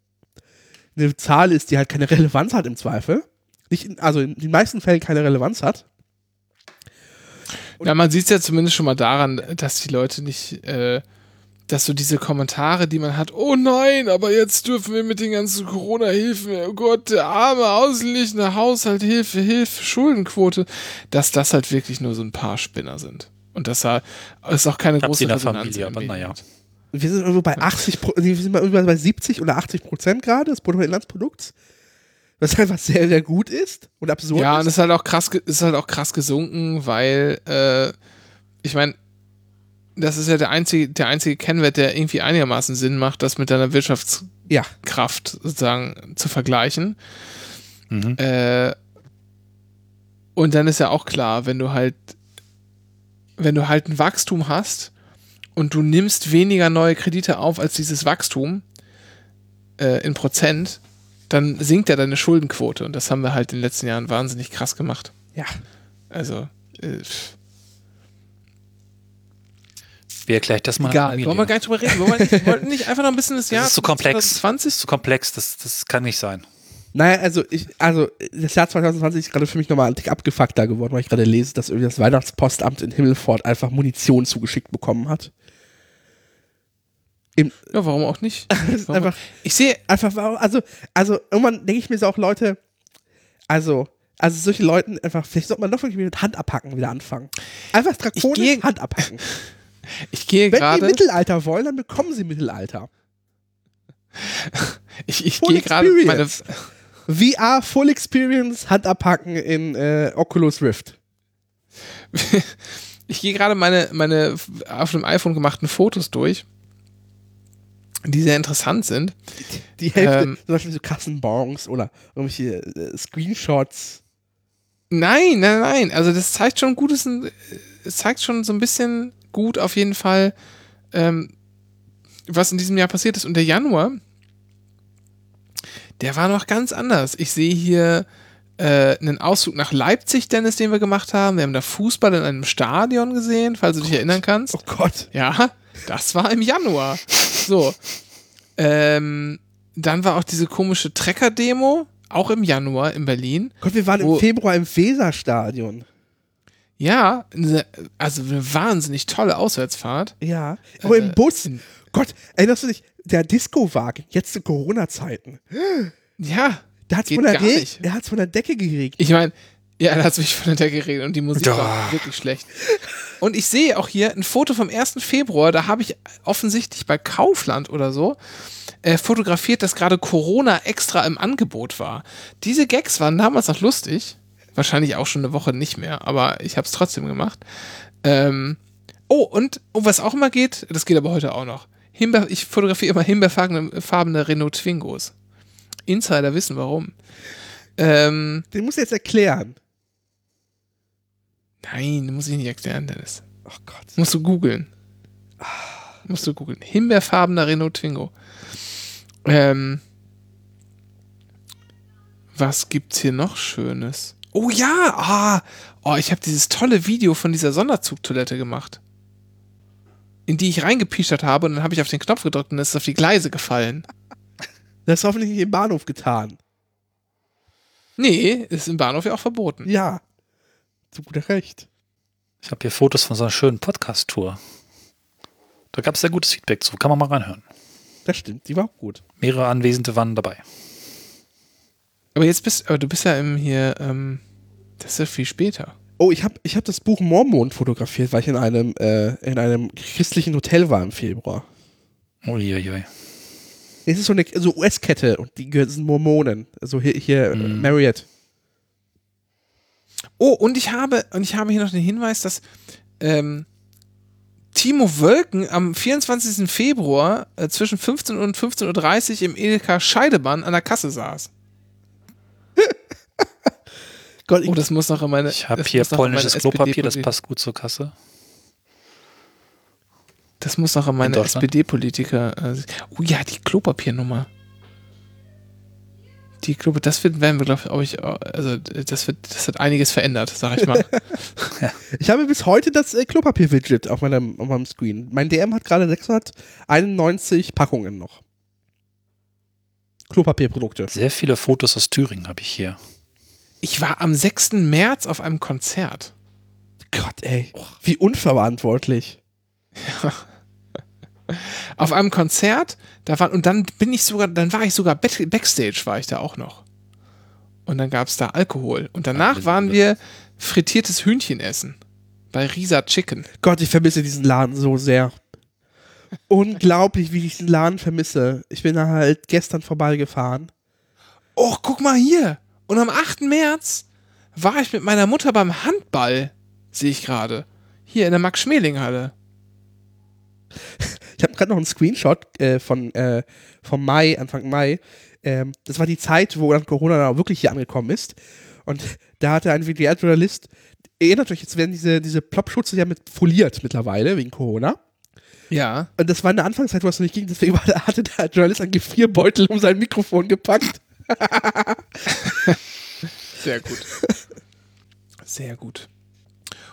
eine Zahl ist, die halt keine Relevanz hat im Zweifel. Nicht, in, also in den meisten Fällen keine Relevanz hat. Ja, man sieht es ja zumindest schon mal daran, dass die Leute nicht, äh, dass so diese Kommentare, die man hat, oh nein, aber jetzt dürfen wir mit den ganzen Corona-Hilfen, oh Gott, der arme, ausgeglichene Haushalt, Hilfe, Hilfe, Schuldenquote, dass das halt wirklich nur so ein paar Spinner sind. Und dass da ist auch keine ich große in der Resonanz Familie, aber naja. Wir sind irgendwo bei 80, Pro- wir sind mal irgendwo bei 70 oder 80 Prozent gerade des Bruttoinlandsprodukts. Was einfach sehr, sehr gut ist und absurd Ja, und ist. es ist halt auch krass, ge- ist halt auch krass gesunken, weil äh, ich meine, das ist ja der einzige, der einzige Kennwert, der irgendwie einigermaßen Sinn macht, das mit deiner Wirtschaftskraft Ja, sozusagen zu vergleichen. Mhm. Äh, und dann ist ja auch klar, wenn du halt, wenn du halt ein Wachstum hast und du nimmst weniger neue Kredite auf als dieses Wachstum äh, in Prozent, dann sinkt ja deine Schuldenquote. Und das haben wir halt in den letzten Jahren wahnsinnig krass gemacht. ja. Also, äh, pff, Wie erkläre ich das mal? egal. Wollen wir gar nicht drüber reden? Wollen wir nicht, wollten nicht einfach noch ein bisschen das Jahr das ist zu komplex. Das 2020? ist zu komplex, das, das kann nicht sein. Naja, also ich, also das Jahr 2020 ist gerade für mich nochmal ein Tick abgefuckter geworden, weil ich gerade lese, dass irgendwie das Weihnachtspostamt in Himmelfort einfach Munition zugeschickt bekommen hat. Im, Ja, warum auch nicht? das Warum? einfach, Ich sehe, einfach, warum- also, also irgendwann denke ich mir so auch Leute, also, also solche Leuten einfach, vielleicht sollte man doch wirklich mit Hand abhacken wieder anfangen. Einfach drakonisch Hand abhacken. ich gehe Wenn die gerade, Mittelalter wollen, dann bekommen sie Mittelalter. ich, ich gehe gerade meine. VR Full Experience Hand abhacken in äh, Oculus Rift. ich gehe gerade meine, meine auf dem iPhone gemachten Fotos durch, die sehr interessant sind. Die Hälfte, Ähm. zum Beispiel so Kassenbons oder irgendwelche äh, Screenshots. Nein, nein, nein. Also das zeigt schon gutes, es zeigt schon so ein bisschen gut auf jeden Fall, ähm, was in diesem Jahr passiert ist. Und der Januar, der war noch ganz anders. Ich sehe hier äh, einen Ausflug nach Leipzig, Dennis, den wir gemacht haben. Wir haben da Fußball in einem Stadion gesehen, falls du dich erinnern kannst. Oh Gott. Ja, das war im Januar. So. Ähm, dann war auch diese komische Trecker-Demo, auch im Januar in Berlin. Gott, wir waren im Februar im Weserstadion. Ja, also eine wahnsinnig tolle Auswärtsfahrt. Ja. Aber im Äh, Bus. in- Gott, erinnerst du dich? Der Disco-Wagen, jetzt zu Corona-Zeiten. Ja, Da hat's Geht von der. Der hat's von der Decke geregnet. ich meine, ja, da hat es mich von der Decke geredet und die Musik Ja. war wirklich schlecht. Und ich sehe auch hier ein Foto vom 1. Februar, da habe ich offensichtlich bei Kaufland oder so äh, fotografiert, dass gerade Corona extra im Angebot war. Diese Gags waren damals noch lustig. Wahrscheinlich auch schon eine Woche nicht mehr, aber ich habe es trotzdem gemacht. Ähm, oh, und um was auch immer geht, das geht aber heute auch noch. Himbeer, ich fotografiere immer himbeerfarbene farbene Renault Twingos. Insider wissen warum. Ähm, Den musst du jetzt erklären. nein, muss ich nicht erklären, Dennis. Oh Gott. Musst du googeln. Musst du googeln. Himbeerfarbener Renault Twingo. Ähm, was gibt's hier noch Schönes? Oh ja, ah, oh, ich habe dieses tolle Video von dieser Sonderzugtoilette gemacht. In die ich reingepischert habe und dann habe ich auf den Knopf gedrückt und es ist auf die Gleise gefallen. Das ist hoffentlich nicht im Bahnhof getan. Nee, ist im Bahnhof ja auch verboten. Ja. Zu guter Recht. Ich habe hier Fotos von so einer schönen Podcast-Tour. Da gab es sehr gutes Feedback zu. Kann man mal reinhören. Das stimmt, die war auch gut. Mehrere Anwesende waren dabei. Aber jetzt bist, aber du bist ja im hier, ähm, das ist ja viel später. Oh, ich habe ich hab das Buch Mormon fotografiert, weil ich in einem, äh, in einem christlichen Hotel war im Februar. Uiuiui. Es ist so eine so US-Kette und die gehören- sind Mormonen. Also hier, hier äh, Mhm. Marriott. Oh, und ich habe, und ich habe hier noch den Hinweis, dass ähm, Timo Wölken am 24. Februar äh, zwischen 15 und 15.30 Uhr im Edeka Scheidebahn an der Kasse saß. Gott, ich, Oh, das muss noch in meine. Ich habe hier polnisches Klopapier, das passt gut zur Kasse. Das muss noch an meine? SPD-Politiker. Äh, oh ja, die Klopapiernummer. Die Klopapier, das wird, werden wir, glaube ich, also das wird, das wird einiges verändert, sag ich mal. ich habe bis heute das äh, Klopapier-Widget auf meinem, auf meinem Screen. Mein DM hat gerade 691 Packungen noch. Klopapierprodukte. Sehr viele Fotos aus Thüringen habe ich hier. Ich war am 6. März auf einem Konzert. Gott, ey. Wie unverantwortlich. auf einem Konzert, da war, und dann bin ich sogar, dann war ich sogar back, Backstage, war ich da auch noch. Und dann gab es da Alkohol. Und danach Ach, waren wir frittiertes Hühnchen essen. Bei Risa Chicken. Gott, ich vermisse diesen Laden so sehr. Unglaublich, wie ich diesen Laden vermisse. Ich bin da halt gestern vorbeigefahren. Oh, guck mal hier. Und am 8. März war ich mit meiner Mutter beim Handball, sehe ich gerade. Hier in der Max-Schmeling-Halle. Ich habe gerade noch einen Screenshot äh, von äh, vom Mai, Anfang Mai. Ähm, das war die Zeit, wo dann Corona dann auch wirklich hier angekommen ist. Und da hatte ein WDR-Journalist, erinnert euch, jetzt werden diese, diese Plop-Schutze ja mit foliert mittlerweile wegen Corona. Ja. Und das war in der Anfangszeit, wo es noch nicht ging, deswegen war, da hatte der Journalist einen Gefrierbeutel um sein Mikrofon gepackt. Sehr gut. Sehr gut.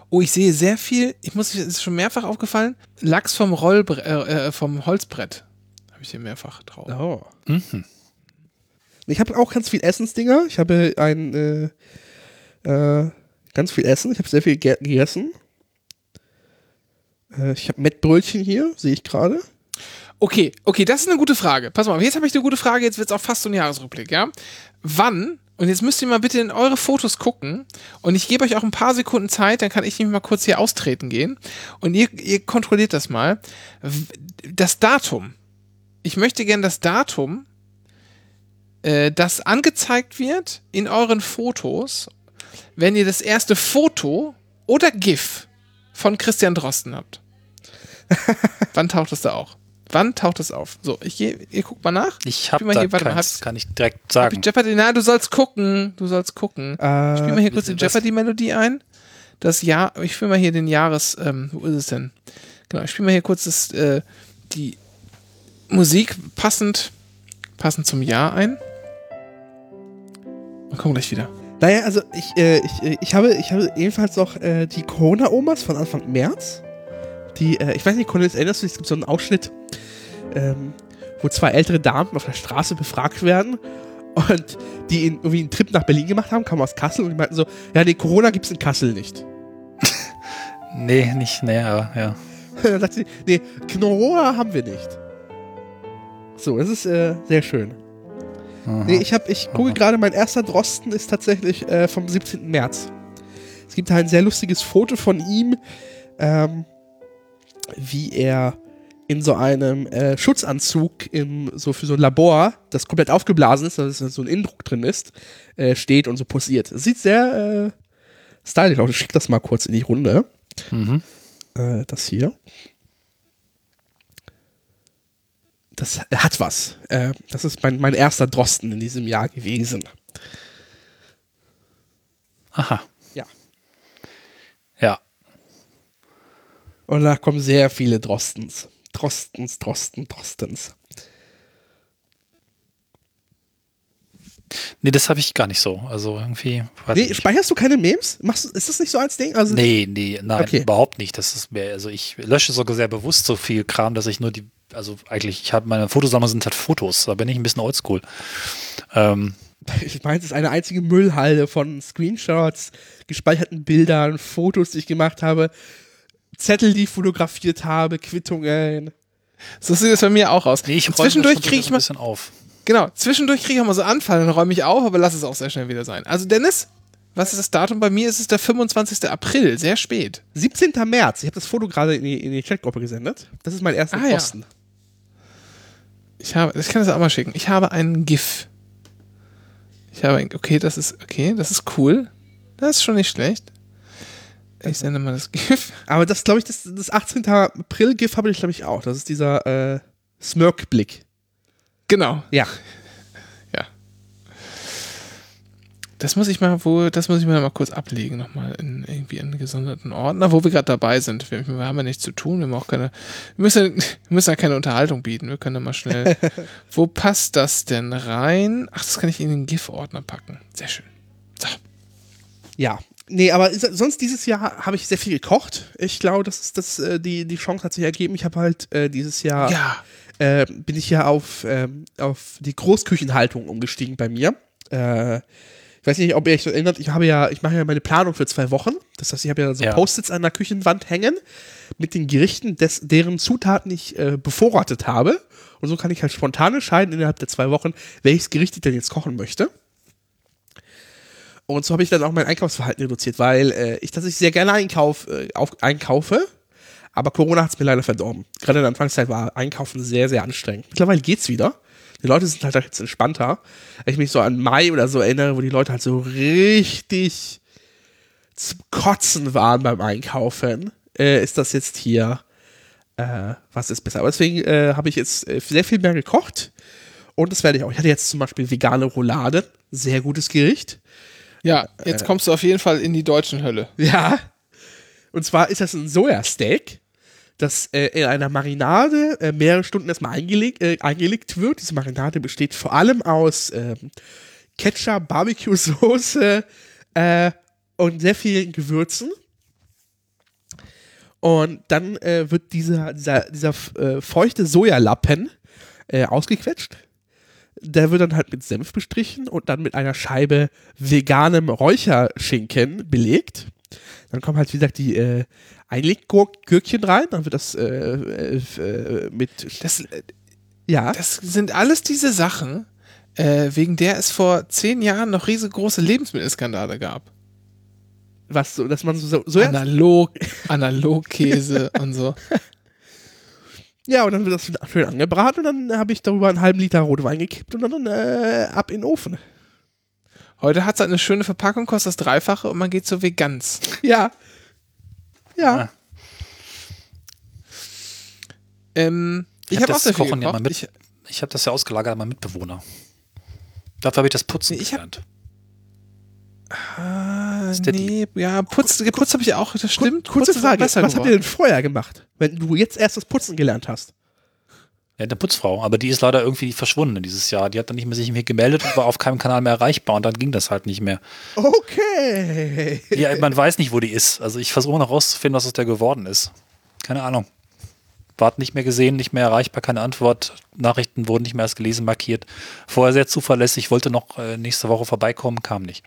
Oh, ich sehe sehr viel, ich muss, es ist schon mehrfach aufgefallen, Lachs vom Rollbre äh, äh, vom Holzbrett. Habe ich hier mehrfach drauf. Oh. Mhm. Ich habe auch ganz viel Essensdinger. Ich habe ein äh, äh, ganz viel Essen. Ich habe sehr viel ge gegessen. Äh, ich habe Mettbrötchen hier, sehe ich gerade. Okay, okay, das ist eine gute Frage. Pass mal, jetzt habe ich eine gute Frage, jetzt wird es auch fast so ein Jahresrückblick, ja? Wann, und jetzt müsst ihr mal bitte in eure Fotos gucken und ich gebe euch auch ein paar Sekunden Zeit, dann kann ich nämlich mal kurz hier austreten gehen und ihr, ihr kontrolliert das mal. Das Datum. Ich möchte gerne das Datum, äh, das angezeigt wird in euren Fotos, wenn ihr das erste Foto oder GIF von Christian Drosten habt. Wann taucht es da auch? Wann taucht es auf? So, ich gehe, ihr guckt mal nach. Ich habe Spiel mal da hier, warte mal, kann ich direkt Hab sagen. ich Jeopardy? Na, du sollst gucken. Du sollst gucken. Äh, Spiel mal hier kurz die Jeopardy-Melodie ein. Das Jahr, ich spiele mal hier den Jahres, ähm, wo ist es denn? Genau, ich spiele mal hier kurz das, äh, die Musik passend, passend zum Jahr ein. Und kommen gleich wieder. Naja, also ich, äh, ich, äh, ich habe, ich habe ebenfalls noch äh, die Corona-Omas von Anfang März. Die, äh, ich weiß nicht, Cornelis, erinnerst du dich, es gibt so einen Ausschnitt, ähm, wo zwei ältere Damen auf der Straße befragt werden und die in, irgendwie einen Trip nach Berlin gemacht haben, kamen aus Kassel und die meinten so, ja, nee, Corona gibt's in Kassel nicht. Nee, nicht näher, ja. Dann sagt sie, nee, Corona haben wir nicht. So, das ist äh, sehr schön. Aha. Nee, ich habe, ich gucke gerade, mein erster Drosten ist tatsächlich äh, vom 17. März. Es gibt da ein sehr lustiges Foto von ihm, ähm, wie er in so einem äh, Schutzanzug im, so für so ein Labor, das komplett aufgeblasen ist, dass so ein Indruck drin ist, äh, steht und so posiert. Es sieht sehr äh, stylisch aus. Ich schick das mal kurz in die Runde. Mhm. Äh, das hier. Das hat was. Äh, das ist mein, mein erster Drosten in diesem Jahr gewesen. Aha. Ja. Ja. Und da kommen sehr viele Drostens. Drostens, Drosten, Drostens. Nee, das habe ich gar nicht so. Also irgendwie. Nee, speicherst du keine Memes? Machst, ist das nicht so als Ding? Also, Nee, nee, nein, Okay. überhaupt nicht. Das ist mir, also ich lösche sogar sehr bewusst so viel Kram, dass ich nur die, also eigentlich, ich habe meine Fotosammlung sind halt Fotos, da bin ich ein bisschen oldschool. Ähm, Ich meine, es ist eine einzige Müllhalde von Screenshots, gespeicherten Bildern, Fotos, die ich gemacht habe, Zettel, die ich fotografiert habe, Quittungen. So sieht es bei mir auch aus. nee, ich zwischendurch kriege ich ein mal, bisschen auf. genau, zwischendurch kriege ich auch mal so Anfall, dann räume ich auf, aber lass es auch sehr schnell wieder sein. Also Dennis, was ist das Datum? Bei mir ist es der 25. April, sehr spät. 17. März. Ich habe das Foto gerade in die, in die Chatgruppe gesendet. Das ist mein erster Ah, ja. Drosten. Ich habe, ich kann das auch mal schicken. Ich habe einen GIF. Ich habe ein, okay, das ist, okay, das ist cool. Das ist schon nicht schlecht. Ich sende mal das GIF. Aber das, glaube ich, das, das 18. April-GIF habe ich, glaube ich, auch. Das ist dieser äh, Smirk-Blick. Genau, Ja. ja. Das muss ich mal, wo, das muss ich mir mal kurz ablegen, nochmal in irgendwie einen gesonderten Ordner, wo wir gerade dabei sind. Wir, wir haben ja nichts zu tun, wir haben auch keine, wir müssen, wir müssen ja keine Unterhaltung bieten. Wir können ja mal schnell. wo passt das denn rein? Ach, das kann ich in den GIF-Ordner packen. Sehr schön. So. Ja. Nee, aber sonst dieses Jahr habe ich sehr viel gekocht. Ich glaube, das ist das, äh, die, die Chance hat sich ergeben. Ich habe halt äh, dieses Jahr Ja. äh, bin ich ja auf, ähm, auf die Großküchenhaltung umgestiegen bei mir. Äh, ich weiß nicht, ob ihr euch so erinnert, ich habe ja, ich mache ja meine Planung für zwei Wochen. Das heißt, ich habe ja so Ja. Post-its an der Küchenwand hängen mit den Gerichten, des, deren Zutaten ich äh, bevorratet habe. Und so kann ich halt spontan entscheiden innerhalb der zwei Wochen, welches Gericht ich denn jetzt kochen möchte. Und so habe ich dann auch mein Einkaufsverhalten reduziert, weil äh, ich tatsächlich sehr gerne Einkauf, äh, auf, einkaufe, aber Corona hat es mir leider verdorben. Gerade in der Anfangszeit war Einkaufen sehr, sehr anstrengend. Mittlerweile geht's wieder. Die Leute sind halt jetzt entspannter. Wenn ich mich so an Mai oder so erinnere, wo die Leute halt so richtig zum Kotzen waren beim Einkaufen, äh, ist das jetzt hier, äh, was ist besser. Aber deswegen äh, habe ich jetzt äh, sehr viel mehr gekocht. Und das werde ich auch. Ich hatte jetzt zum Beispiel vegane Roulade. Sehr gutes Gericht. Ja, jetzt kommst du auf jeden Fall in die deutschen Hölle. Ja. Und zwar ist das ein Sojasteak, das äh, in einer Marinade äh, mehrere Stunden erstmal eingelegt, äh, eingelegt wird. Diese Marinade besteht vor allem aus ähm, Ketchup, Barbecue-Soße äh, und sehr vielen Gewürzen. Und dann äh, wird dieser, dieser, dieser äh, feuchte Sojalappen äh, ausgequetscht. Der wird dann halt mit Senf bestrichen und dann mit einer Scheibe veganem Räucherschinken belegt. Dann kommen halt, wie gesagt, die äh, Einleggürkchen rein. Dann wird das äh, äh, äh, mit. Das, äh, Ja, das sind alles diese Sachen, äh, wegen der es vor zehn Jahren noch riesengroße Lebensmittelskandale gab. was so, dass man so. so Analog, Analogkäse und so. Ja, und dann wird das schön angebraten und dann habe ich darüber einen halben Liter Rotwein gekippt und dann äh, ab in den Ofen. Heute hat es halt eine schöne Verpackung, kostet das Dreifache und man geht so Veganz. Ja. Ja. Ah. Ähm, Ich hab habe auch viel Kochen ja mit. Ich, Ich habe das ja ausgelagert an meinen Mitbewohner. Dafür habe ich das Putzen Nee, ich hab- gelernt. Ah, Steady. nee, ja, putz, geputzt habe ich auch, das stimmt. Kurze Frage, was habt ihr geworden. denn vorher gemacht, wenn du jetzt erst das Putzen gelernt hast? Ja, eine Putzfrau, aber die ist leider irgendwie verschwunden dieses Jahr. Die hat dann nicht mehr sich mehr gemeldet und war auf keinem Kanal mehr erreichbar und dann ging das halt nicht mehr. Okay. Ja, man weiß nicht, wo die ist. Also ich versuche noch rauszufinden, was aus der geworden ist. Keine Ahnung. Wart nicht mehr gesehen, nicht mehr erreichbar, keine Antwort. Nachrichten wurden nicht mehr als gelesen markiert. Vorher sehr zuverlässig, wollte noch äh, nächste Woche vorbeikommen, kam nicht.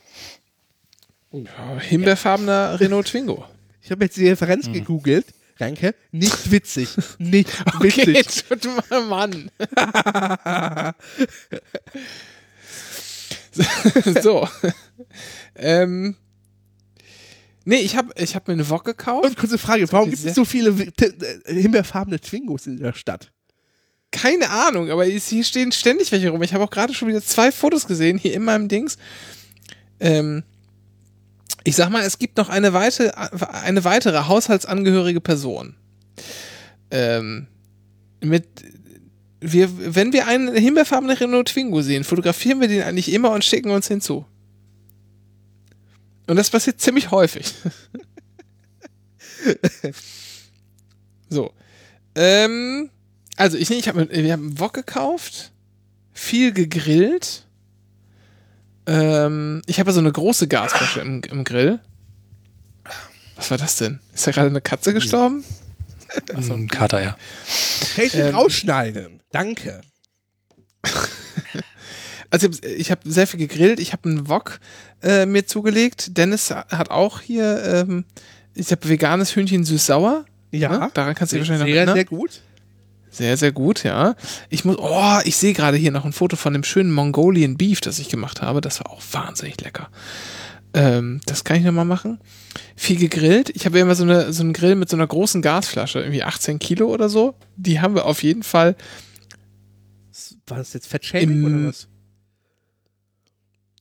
Ja, Himbeerfarbener Renault Twingo. Ich habe jetzt die Referenz Hm. gegoogelt. Danke. Nicht witzig. Nicht Okay, witzig. tut mal, Mann. so. ähm. Nee, ich habe ich hab mir eine Wok gekauft. Und kurze Frage, warum Okay, gibt es so viele äh, himbeerfarbene Twingos in der Stadt? Keine Ahnung, aber hier stehen ständig welche rum. Ich habe auch gerade schon wieder zwei Fotos gesehen hier in meinem Dings. Ähm, ich sag mal, es gibt noch eine, weite, eine weitere haushaltsangehörige Person. Ähm, mit wir, wenn wir einen himbeerfarbenen Renault Twingo sehen, fotografieren wir den eigentlich immer und schicken uns hinzu. Und das passiert ziemlich häufig. so. Ähm, also ich, ich habe haben einen Wok gekauft, viel gegrillt. Ähm, ich habe so eine große Gasflasche im, im Grill. Was war das denn? Ist da gerade eine Katze gestorben? So ein Kater, ja. Kann ich den Ähm, rausschneiden? Danke. Also ich habe hab sehr viel gegrillt. Ich habe einen Wok äh, mir zugelegt. Dennis hat auch hier, ähm, ich habe veganes Hühnchen süß-sauer. Ja. Ne? Daran kannst du dich wahrscheinlich noch sehr, erinnern. sehr gut. Sehr, sehr gut, ja. Ich muss, oh, ich sehe gerade hier noch ein Foto von dem schönen Mongolian Beef, das ich gemacht habe. Das war auch wahnsinnig lecker. Ähm, das kann ich nochmal machen. Viel gegrillt. Ich habe immer so, eine, so einen Grill mit so einer großen Gasflasche, irgendwie 18 Kilo oder so. Die haben wir auf jeden Fall. War das jetzt Fettshaming oder was?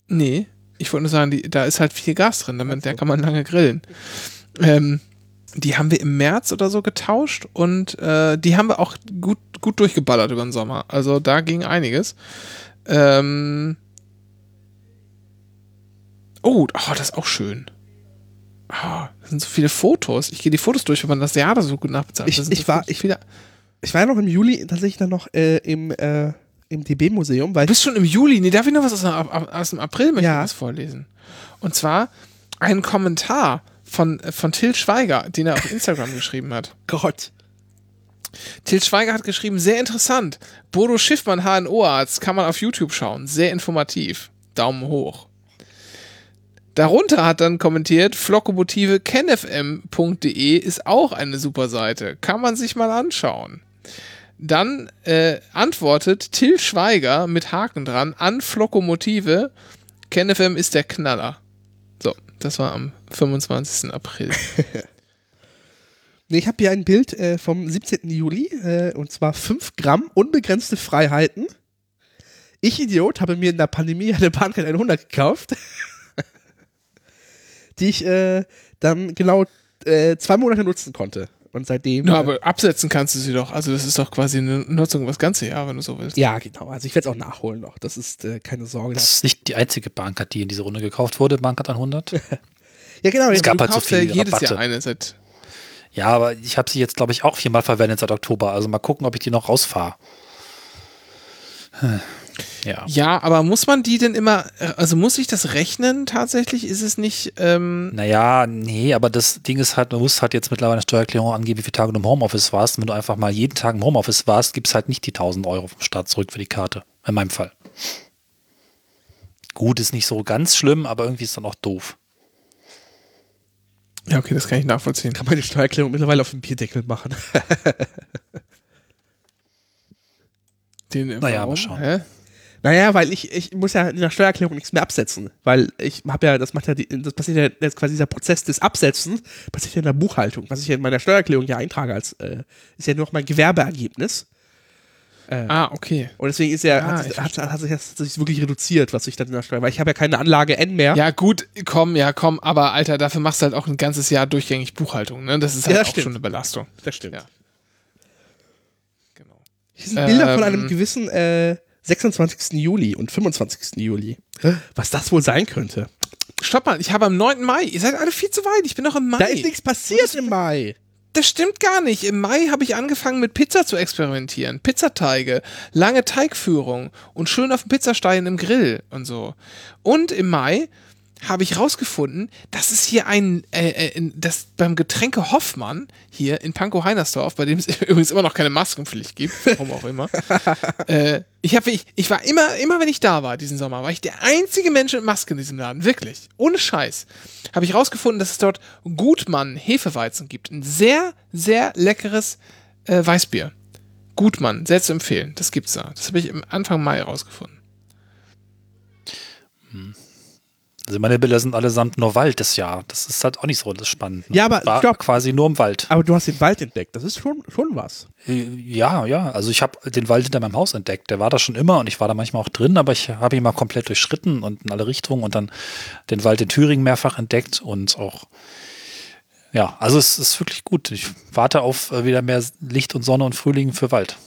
Nee, ich wollte nur sagen, die, da ist halt viel Gas drin, damit so. der kann man lange grillen. Ähm, die haben wir im März oder so getauscht und äh, die haben wir auch gut, gut durchgeballert über den Sommer. Also da ging einiges. Ähm oh, oh, das ist auch schön. Oh, das sind so viele Fotos. Ich gehe die Fotos durch, wenn man das Jahr da so gut nachbezahlt. Ich- ich so war- ich wieder. Ich war ja noch im Juli tatsächlich dann noch äh, im, äh, im DB-Museum, Du bist schon im Juli. Nee, darf ich noch was aus, dem- aus dem April möchte Ja. vorlesen? Und zwar ein Kommentar von, von Till Schweiger, den er auf Instagram geschrieben hat. Gott. Till Schweiger hat geschrieben, sehr interessant. Bodo Schiffmann, HNO-Arzt, kann man auf YouTube schauen. Sehr informativ. Daumen hoch. Darunter hat dann kommentiert, Flockomotive kenfm.de ist auch eine super Seite. Kann man sich mal anschauen. Dann äh, antwortet Till Schweiger mit Haken dran an Flockomotive. KenFM ist der Knaller. Das war am 25. April. Nee, ich habe hier ein Bild äh, vom 17. Juli äh, und zwar 5 Gramm unbegrenzte Freiheiten. Ich, Idiot, habe mir in der Pandemie eine Bahncard 100 gekauft, die ich äh, dann genau äh, zwei Monate nutzen konnte. Und seitdem. Na, äh, aber absetzen kannst du sie doch. Also das ist doch quasi eine Nutzung über das ganze Jahr, wenn du so willst. ja, genau. Also ich werde es auch nachholen noch. Das ist äh, keine Sorge. Das ist nicht die einzige Bahncard, die in dieser Runde gekauft wurde, Bahncard 100. Ja, genau. Es gab halt so ja viele jedes Rabatte. Jahr eine seit. Ja, aber ich habe sie jetzt, glaube ich, auch viermal verwendet seit Oktober. Also mal gucken, ob ich die noch rausfahre. Hm. Ja. Ja, aber muss man die denn immer, äh, also muss ich das rechnen tatsächlich? Ist es nicht, ähm, Naja, nee, aber das Ding ist halt, du musst halt jetzt mittlerweile eine Steuererklärung angeben, wie viele Tage du im Homeoffice warst. Und wenn du einfach mal jeden Tag im Homeoffice warst, gibt es halt nicht die 1000 Euro vom Staat zurück für die Karte. In meinem Fall. Gut, ist nicht so ganz schlimm, aber irgendwie ist dann auch doof. ja, okay, das kann ich nachvollziehen. kann meine Steuererklärung mittlerweile auf dem Bierdeckel machen. Den, Naja, mal schauen. Hä? Naja, weil ich, ich muss ja in der Steuererklärung nichts mehr absetzen. Weil ich habe ja, das macht ja, die, das passiert ja jetzt quasi dieser Prozess des Absetzens, passiert ja in der Buchhaltung. Was ich ja in meiner Steuererklärung ja eintrage als, äh, ist ja nur noch mein Gewerbeergebnis. Ah, okay. Und deswegen ist ja, Ah, hat, ich sich, hat, hat sich das hat sich wirklich reduziert, was ich dann in der Steuer, weil ich habe ja keine Anlage N mehr. Ja, gut, komm, ja, komm, aber Alter, dafür machst du halt auch ein ganzes Jahr durchgängig Buchhaltung, ne? Das ist halt Ja, auch stimmt. schon eine Belastung. Das stimmt. Ja. Genau. Hier sind Bilder von Ähm. einem gewissen äh, 26. Juli und 25. Juli. Was das wohl sein könnte. Stopp mal, ich habe am 9. Mai. Ihr seid alle viel zu weit. Ich bin noch im Mai. Da ist nichts passiert im Mai. Das stimmt gar nicht. Im Mai habe ich angefangen mit Pizza zu experimentieren. Pizzateige, lange Teigführung und schön auf dem Pizzastein im Grill und so. Und im Mai habe ich rausgefunden, dass es hier ein, äh, äh, in- das beim Getränke Hoffmann hier in Pankow Heinersdorf, bei dem es übrigens immer noch keine Maskenpflicht gibt, warum auch immer. äh, ich habe, ich, ich war immer, immer wenn ich da war diesen Sommer, war ich der einzige Mensch mit Maske in diesem Laden, wirklich, ohne Scheiß. Habe ich rausgefunden, dass es dort Gutmann Hefeweizen gibt, ein sehr, sehr leckeres äh, Weißbier. Gutmann, sehr zu empfehlen, das gibt's da. Das habe ich im Anfang Mai rausgefunden. Also meine Bilder sind allesamt nur Wald das Jahr. Das ist halt auch nicht so das spannend. ne? Ja, aber War stopp. quasi nur im Wald. Aber du hast den Wald entdeckt. Das ist schon, schon was. Äh, Ja, ja. Also ich habe den Wald hinter meinem Haus entdeckt. Der war da schon immer und ich war da manchmal auch drin, aber ich habe ihn mal komplett durchschritten und in alle Richtungen und dann den Wald in Thüringen mehrfach entdeckt und auch ja, also es ist wirklich gut. Ich warte auf äh, wieder mehr Licht und Sonne und Frühling für Wald.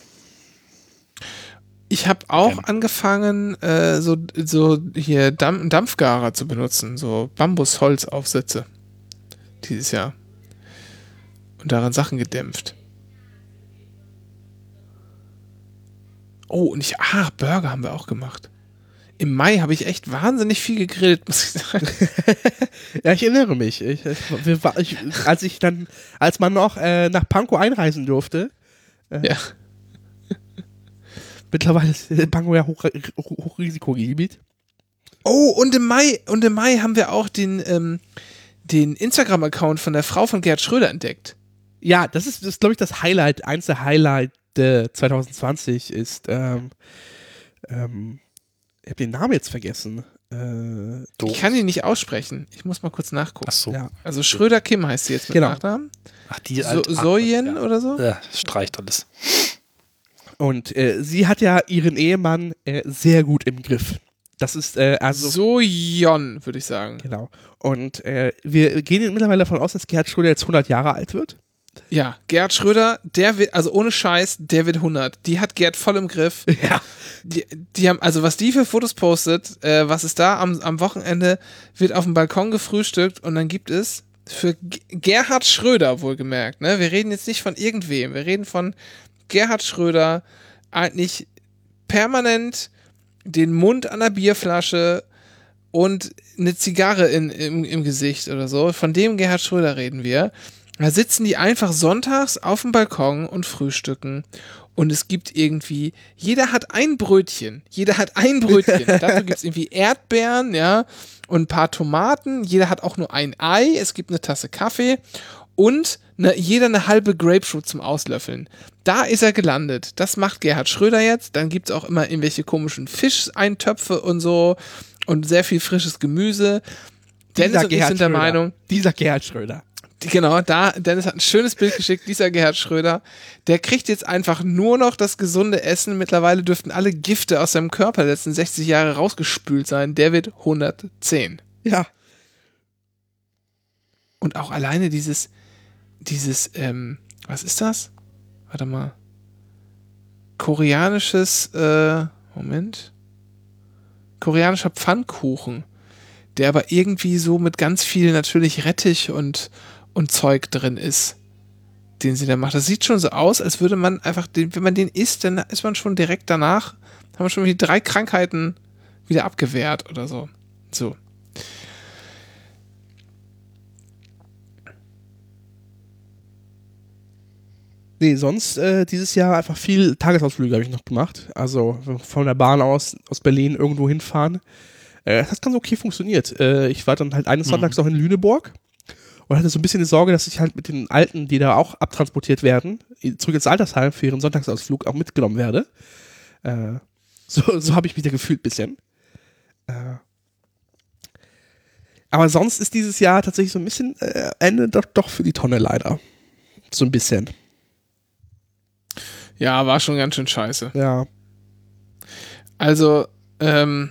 Ich habe auch Okay. angefangen, äh, so, so hier Dampf Dampfgarer zu benutzen, so Bambusholzaufsätze dieses Jahr. Und daran Sachen gedämpft. Oh, und ich, ah, Burger haben wir auch gemacht. Im Mai habe ich echt wahnsinnig viel gegrillt, muss ich sagen. Ja, ich erinnere mich. Ich, ich, als ich dann, als man noch äh, nach Pankow einreisen durfte, ja. Mittlerweile ist Pankow ja Hoch, Hoch, Hochrisikogebiet. Oh, und im Mai, und im Mai haben wir auch den, ähm, den Instagram-Account von der Frau von Gerd Schröder entdeckt. Ja, das ist, ist glaube ich, das Highlight, eins der Highlight äh, 2020 ist, ähm, ähm, ich habe den Namen jetzt vergessen. Äh, Ich kann ihn nicht aussprechen. Ich muss mal kurz nachgucken. Ach so. ja. Also Schröder Kim heißt sie jetzt mit Genau. Nachnamen. Ach, die So, Soyen ja. oder so? Ja, streicht alles. Und äh, sie hat ja ihren Ehemann äh, sehr gut im Griff. Das ist äh, also Sojon, würde ich sagen. genau. Und äh, wir gehen mittlerweile davon aus, dass Gerhard Schröder jetzt 100 Jahre alt wird. Ja, Gerd Schröder, der wird, also ohne Scheiß, der wird 100. Die hat Gerd voll im Griff. Ja. Die, die haben, also was die für Fotos postet, äh, was ist da am, am Wochenende, wird auf dem Balkon gefrühstückt und dann gibt es für Gerhard Schröder wohlgemerkt, ne? Wir reden jetzt nicht von irgendwem, wir reden von Gerhard Schröder eigentlich permanent den Mund an der Bierflasche und eine Zigarre in, im, im Gesicht oder so. Von dem Gerhard Schröder reden wir. Da sitzen die einfach sonntags auf dem Balkon und frühstücken. Und es gibt irgendwie, jeder hat ein Brötchen. Jeder hat ein Brötchen. Dazu gibt es irgendwie Erdbeeren, ja, und ein paar Tomaten. Jeder hat auch nur ein Ei. Es gibt eine Tasse Kaffee und ne, jeder eine halbe Grapefruit zum Auslöffeln. Da ist er gelandet. Das macht Gerhard Schröder jetzt. Dann gibt es auch immer irgendwelche komischen Fischeintöpfe und so und sehr viel frisches Gemüse. Dennis und ich sind der Schröder. Meinung, Dieser Gerhard Schröder. genau, da, Dennis hat ein schönes Bild geschickt, dieser Gerhard Schröder, der kriegt jetzt einfach nur noch das gesunde Essen. Mittlerweile dürften alle Gifte aus seinem Körper der letzten 60 Jahre rausgespült sein. Der wird 110. Ja. Und auch alleine dieses, dieses, ähm, was ist das? Warte mal. Koreanisches, äh, Moment. Koreanischer Pfannkuchen, der aber irgendwie so mit ganz viel natürlich Rettich und, und Zeug drin ist, den sie da macht. Das sieht schon so aus, als würde man einfach, den, wenn man den isst, dann ist man schon direkt danach, haben wir schon wie drei Krankheiten wieder abgewehrt oder so. So. Nee, sonst äh, dieses Jahr einfach viel Tagesausflüge habe ich noch gemacht. Also von der Bahn aus, aus Berlin irgendwo hinfahren. Äh, das hat ganz okay funktioniert. Äh, ich war dann halt eines Sonntags noch in Lüneburg und hatte so ein bisschen die Sorge, dass ich halt mit den Alten, die da auch abtransportiert werden, zurück ins Altersheim für ihren Sonntagsausflug auch mitgenommen werde. Äh, so so habe ich mich da gefühlt bisschen. Äh, aber sonst ist dieses Jahr tatsächlich so ein bisschen äh, Ende doch, doch für die Tonne leider. So ein bisschen. Ja, war schon ganz schön scheiße. Ja. Also, ähm.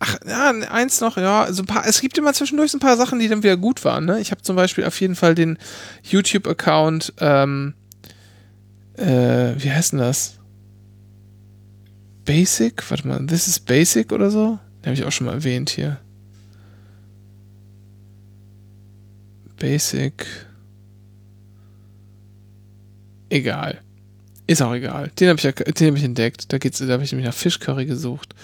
Ach, ja, eins noch, ja, so ein paar, es gibt immer zwischendurch so ein paar Sachen, die dann wieder gut waren, ne? Ich habe zum Beispiel auf jeden Fall den YouTube-Account, ähm, Äh, wie heißt denn das? Basic? Warte mal, This is Basic oder so? Den habe ich auch schon mal erwähnt hier. Basic. Egal. Ist auch egal. Den habe ich, ja- den hab ich entdeckt. Da, geht's, da habe ich nämlich nach Fischcurry gesucht.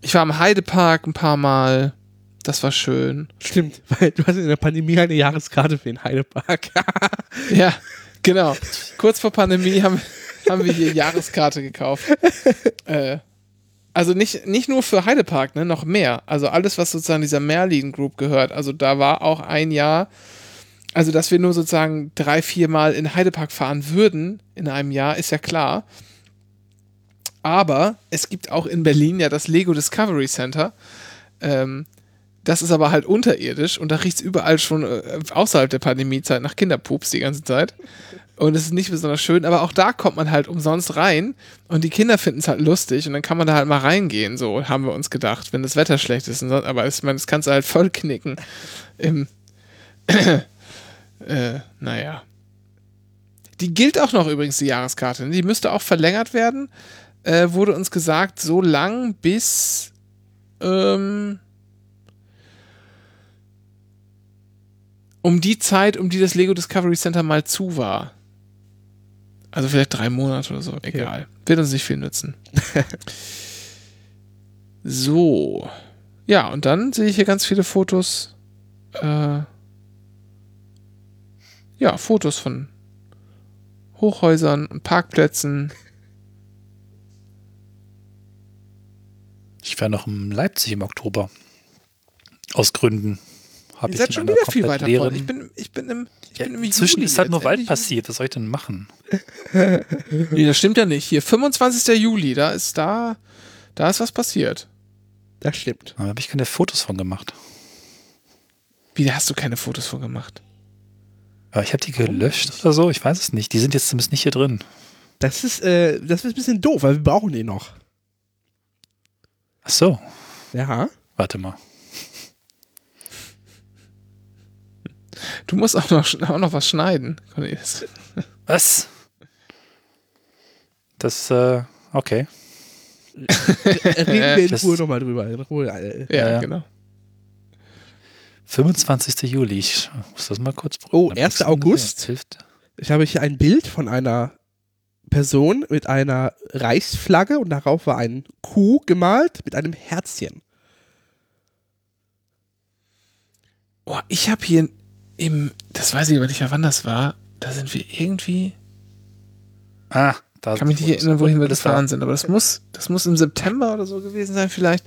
Ich war im Heidepark ein paar Mal. Das war schön. Stimmt, weil du hast in der Pandemie eine Jahreskarte für den Heidepark. Ja, genau. Kurz vor Pandemie haben, haben wir hier Jahreskarte gekauft. Äh, also nicht, nicht nur für Heidepark, ne, noch mehr. Also alles, was sozusagen dieser Merlin Group gehört. Also da war auch ein Jahr, also dass wir nur sozusagen drei, vier Mal in Heidepark fahren würden in einem Jahr, ist ja klar. Aber es gibt auch in Berlin ja das Lego Discovery Center. Ähm, das ist aber halt unterirdisch und da riecht es überall schon äh, außerhalb der Pandemiezeit nach Kinderpups die ganze Zeit. Und es ist nicht besonders schön, aber auch da kommt man halt umsonst rein und die Kinder finden es halt lustig und dann kann man da halt mal reingehen, so haben wir uns gedacht, wenn das Wetter schlecht ist. Aber ich meine, das kannst du halt voll knicken. Im, äh, naja. Die gilt auch noch übrigens, die Jahreskarte. Die müsste auch verlängert werden. Äh, wurde uns gesagt, so lang bis ähm, um die Zeit, um die das Lego Discovery Center mal zu war. Also vielleicht drei Monate oder so. Egal. Wird uns nicht viel nützen. so. Ja, und dann sehe ich hier ganz viele Fotos. Äh, ja, Fotos von Hochhäusern und Parkplätzen. Ich wäre noch in Leipzig im Oktober. Aus Gründen. Hab Ihr ich seid schon wieder viel weiter leeren- vorne. Ich bin, ich bin im, ich ja, bin im inzwischen Juli ist halt nur Wald passiert. Was soll ich denn machen? Nee, das stimmt ja nicht. Hier, 25. Juli, da ist da, da ist was passiert. Das stimmt. Da habe ich keine Fotos von gemacht. Wie, da hast du keine Fotos von gemacht? Aber ich habe die gelöscht oder so. Ich weiß es nicht. Die sind jetzt zumindest nicht hier drin. Das ist, äh, das ist ein bisschen doof, weil wir brauchen den noch. Ach so. Ja. Warte mal. Du musst auch noch, auch noch was schneiden, Cornelis. Was? Das, äh, okay. Reden wir in Das- Ruhe nochmal drüber. Ruhe, äh, Ja, ja. genau. 25. Juli. Ich muss das mal kurz Oh, Dann 1. guckst du mal, August. Ich habe hier ein Bild von einer Person mit einer Reichsflagge und darauf war ein Kuh gemalt mit einem Herzchen. Oh, ich habe hier im, das weiß ich aber nicht mehr, wann das war. Da sind wir irgendwie, Ah, da kann mich nicht erinnern, wohin wir gefahren sind, aber das muss, das muss im September oder so gewesen sein, vielleicht.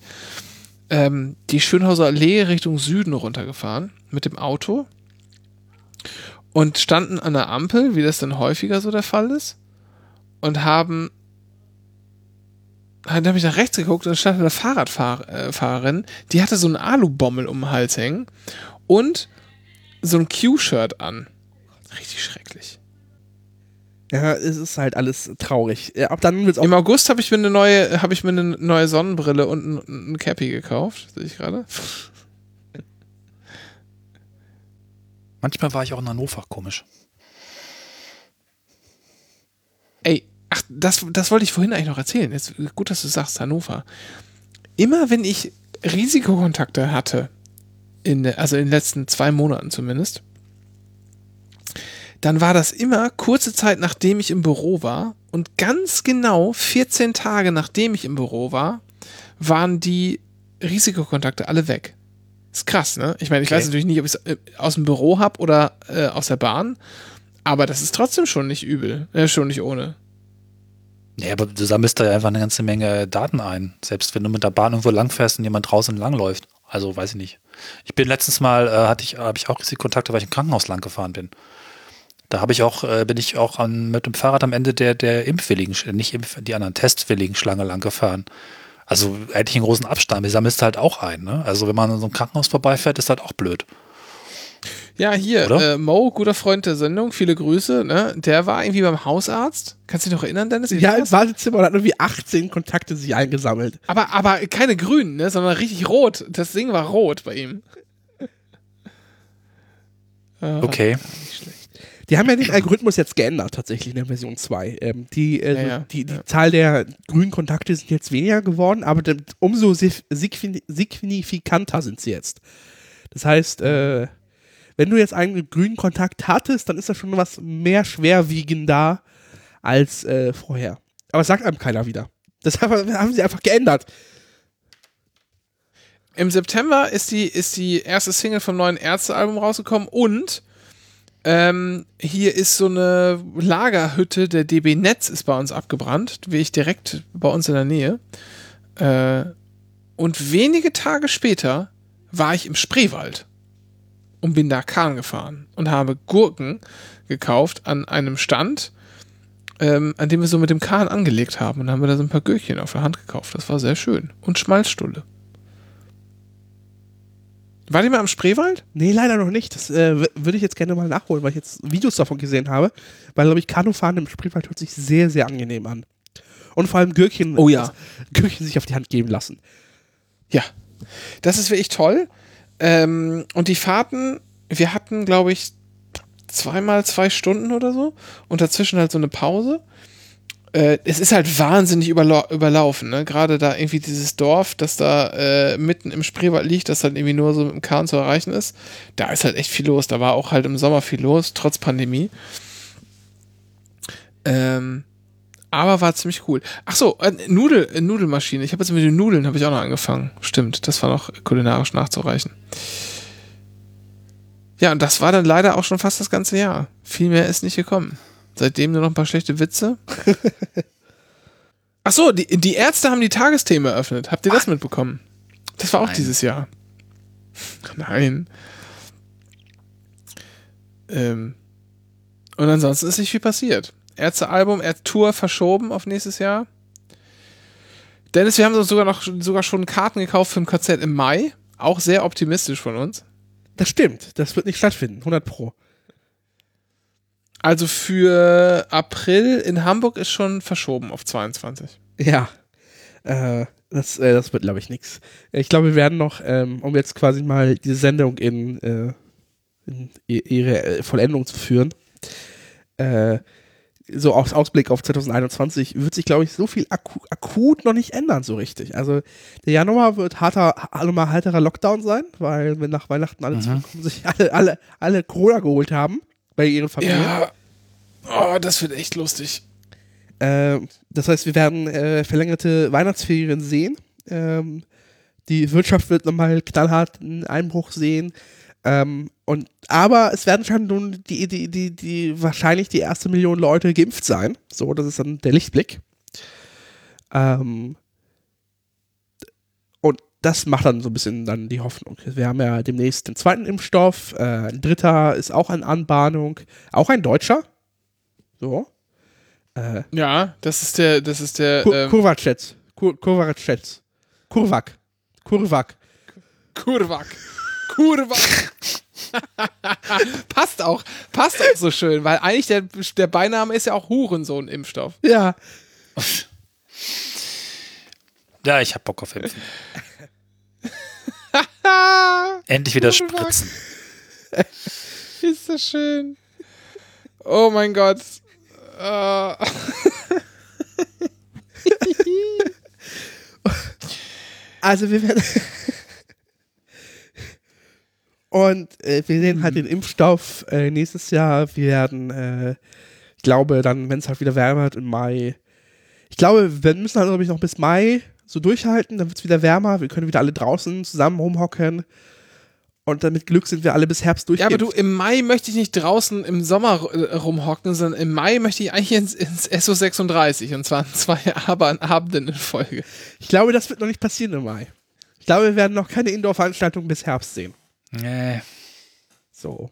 Ähm, die Schönhauser Allee Richtung Süden runtergefahren mit dem Auto und standen an der Ampel, wie das dann häufiger so der Fall ist, und haben dann habe ich nach rechts geguckt und stand eine Fahrradfahrerin, die hatte so einen Alubommel um den Hals hängen und so ein Q-Shirt an. Richtig schrecklich. Ja, es ist halt alles traurig. Ab dann wird es auch. Im August habe ich mir eine neue, habe ich mir eine neue Sonnenbrille und ein, ein Cappy gekauft, sehe ich gerade. Manchmal war ich auch in Hannover, komisch. Ey, ach, das, das wollte ich vorhin eigentlich noch erzählen. Jetzt, gut, dass du sagst, Hannover. Immer wenn ich Risikokontakte hatte, in, der- also in den letzten zwei Monaten zumindest, dann war das immer kurze Zeit nachdem ich im Büro war und ganz genau 14 Tage nachdem ich im Büro war, waren die Risikokontakte alle weg. Ist krass, ne? Ich meine, ich Okay. weiß natürlich nicht, ob ich es aus dem Büro habe oder äh, aus der Bahn, aber das ist trotzdem schon nicht übel. Äh, schon nicht ohne. Nee, aber du sammelst da ja einfach eine ganze Menge Daten ein. Selbst wenn du mit der Bahn irgendwo langfährst und jemand draußen langläuft. Also weiß ich nicht. Ich bin letztens mal, äh, hatte ich, habe ich auch Risikokontakte, weil ich im Krankenhaus lang gefahren bin. Da habe ich auch, äh, bin ich auch an, mit dem Fahrrad am Ende der, der impfwilligen, nicht Impf, die anderen testwilligen Schlange lang gefahren. Also eigentlich einen großen Abstand. Die sammelst du halt auch ein. Ne? Also wenn man an so einem Krankenhaus vorbeifährt, ist halt auch blöd. Ja, hier, äh, Mo, guter Freund der Sendung, viele Grüße, ne? Der war irgendwie beim Hausarzt. Kannst du dich noch erinnern, Dennis? Ja, im Wartezimmer und hat irgendwie 18 Kontakte sich eingesammelt. aber, aber keine grünen, ne? Sondern richtig rot. Das Ding war rot bei ihm. Okay. Nicht schlecht. Die haben ja den Algorithmus jetzt geändert, tatsächlich in der Version 2. Ähm, die äh, Ja, ja, die, die ja. Zahl der grünen Kontakte sind jetzt weniger geworden, aber umso signifikanter sind sie jetzt. Das heißt, äh, wenn du jetzt einen grünen Kontakt hattest, dann ist das schon was mehr schwerwiegender als äh, vorher. Aber das sagt einem keiner wieder. Deshalb haben sie einfach geändert. Im September ist die, ist die erste Single vom neuen Ärztealbum rausgekommen und ähm, hier ist so eine Lagerhütte der DB Netz ist bei uns abgebrannt, wie ich direkt bei uns in der Nähe. Äh, und wenige Tage später war ich im Spreewald und bin da Kahn gefahren und habe Gurken gekauft an einem Stand, ähm, an dem wir so mit dem Kahn angelegt haben. Und haben wir da so ein paar Gürkchen auf der Hand gekauft. Das war sehr schön. Und Schmalzstulle. War die mal am Spreewald? Nee, leider noch nicht. Das äh, würde ich jetzt gerne mal nachholen, weil ich jetzt Videos davon gesehen habe. Weil, glaube ich, Kanufahren im Spreewald hört sich sehr, sehr angenehm an. Und vor allem Gürkchen, Oh ja. Gürkchen sich auf die Hand geben lassen. Ja. Das ist wirklich toll. Ähm, und die Fahrten, wir hatten, glaube ich, zweimal zwei Stunden oder so. Und dazwischen halt so eine Pause. Äh, es ist halt wahnsinnig überlau überlaufen, ne? Gerade da irgendwie dieses Dorf, das da äh, mitten im Spreewald liegt, das halt irgendwie nur so mit dem Kahn zu erreichen ist. Da ist halt echt viel los. Da war auch halt im Sommer viel los, trotz Pandemie. Ähm, aber war ziemlich cool. Ach so, äh, Nudel, äh, Nudelmaschine. Ich habe jetzt mit den Nudeln habe ich auch noch angefangen. Stimmt, das war noch kulinarisch nachzureichen. Ja, und das war dann leider auch schon fast das ganze Jahr. Viel mehr ist nicht gekommen. Seitdem nur noch ein paar schlechte Witze. Ach so, die, die Ärzte haben die Tagesthemen eröffnet. Habt ihr das mitbekommen? Das war auch Nein. dieses Jahr. Nein. Ähm. Und ansonsten ist nicht viel passiert. Ärztealbum, Tour verschoben auf nächstes Jahr. Dennis, wir haben uns sogar noch sogar schon Karten gekauft für ein Konzert im Mai. Auch sehr optimistisch von uns. Das stimmt. Das wird nicht stattfinden. 100 Pro. Also für April in Hamburg ist schon verschoben auf 22. Ja. Äh, das, äh, das wird, glaube ich, nichts. Ich glaube, wir werden noch, ähm, um jetzt quasi mal diese Sendung in, äh, in ihre äh, Vollendung zu führen, äh, so aus Ausblick auf 2021 wird sich, glaube ich, so viel aku akut noch nicht ändern, so richtig. Also der Januar wird harter, nochmal halterer Lockdown sein, weil wenn nach Weihnachten alle zurückkommen, sich alle, alle, alle Corona geholt haben bei ihren Familien. Ja. Oh, das wird echt lustig. Äh, das heißt, wir werden äh, verlängerte Weihnachtsferien sehen. Ähm, die Wirtschaft wird nochmal knallhart einen Einbruch sehen. Ähm, und, aber es werden schon nun die, die, die, die, wahrscheinlich die erste Million Leute geimpft sein. So, das ist dann der Lichtblick. Ähm, das macht dann so ein bisschen dann die Hoffnung. Wir haben ja demnächst den zweiten Impfstoff. Äh, ein dritter ist auch an Anbahnung. Auch ein deutscher. So. Äh, Ja, das ist der, das ist der Kur ähm, Kurvacetz. Kur Kurvacetz. Kurvak. Kurvak. Kurwak. Kurwak. passt auch, passt auch so schön, weil eigentlich der, der Beiname ist ja auch Hurensohn-Impfstoff. Ja. Ja, ich hab Bock auf Impfen. Ah, Endlich wieder spritzen. ist das schön. Oh mein Gott. Äh, Also wir werden. Und äh, wir sehen halt den Impfstoff äh, nächstes Jahr. Wir werden, äh, ich glaube, dann, wenn es halt wieder wärmer wird im Mai. Ich glaube, wir müssen halt, glaube ich, noch bis Mai so durchhalten. Dann wird es wieder wärmer. Wir können wieder alle draußen zusammen rumhocken. Und dann mit Glück sind wir alle bis Herbst durch. ja, aber du, im Mai möchte ich nicht draußen im Sommer äh, rumhocken, sondern im Mai möchte ich eigentlich ins, ins SO36 und zwar an zwei Ab- Abenden in Folge. Ich glaube, das wird noch nicht passieren im Mai. Ich glaube, wir werden noch keine Indoor-Veranstaltungen bis Herbst sehen. Nee, So.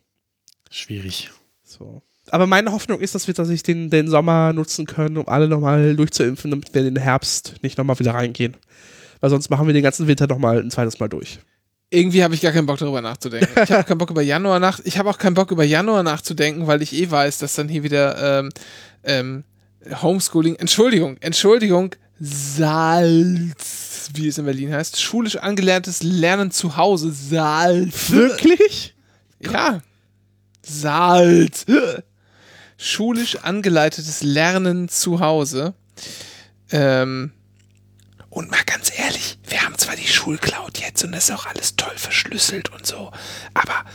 schwierig. So. Aber meine Hoffnung ist, dass wir tatsächlich den, den Sommer nutzen können, um alle nochmal durchzuimpfen, damit wir in den Herbst nicht nochmal wieder reingehen. Weil sonst machen wir den ganzen Winter nochmal ein zweites Mal durch. Irgendwie habe ich gar keinen Bock darüber nachzudenken. Ich habe keinen Bock über Januar nach. Ich habe auch keinen Bock über Januar nachzudenken, weil ich eh weiß, dass dann hier wieder ähm, ähm, Homeschooling, Entschuldigung, Entschuldigung, Salz, wie es in Berlin heißt, schulisch angelerntes Lernen zu Hause, Salz. Wirklich? Ja, Salz. schulisch angeleitetes Lernen zu Hause. Ähm, und mal ganz ehrlich, wir haben zwar die Schulcloud jetzt und das ist auch alles toll verschlüsselt und so, aber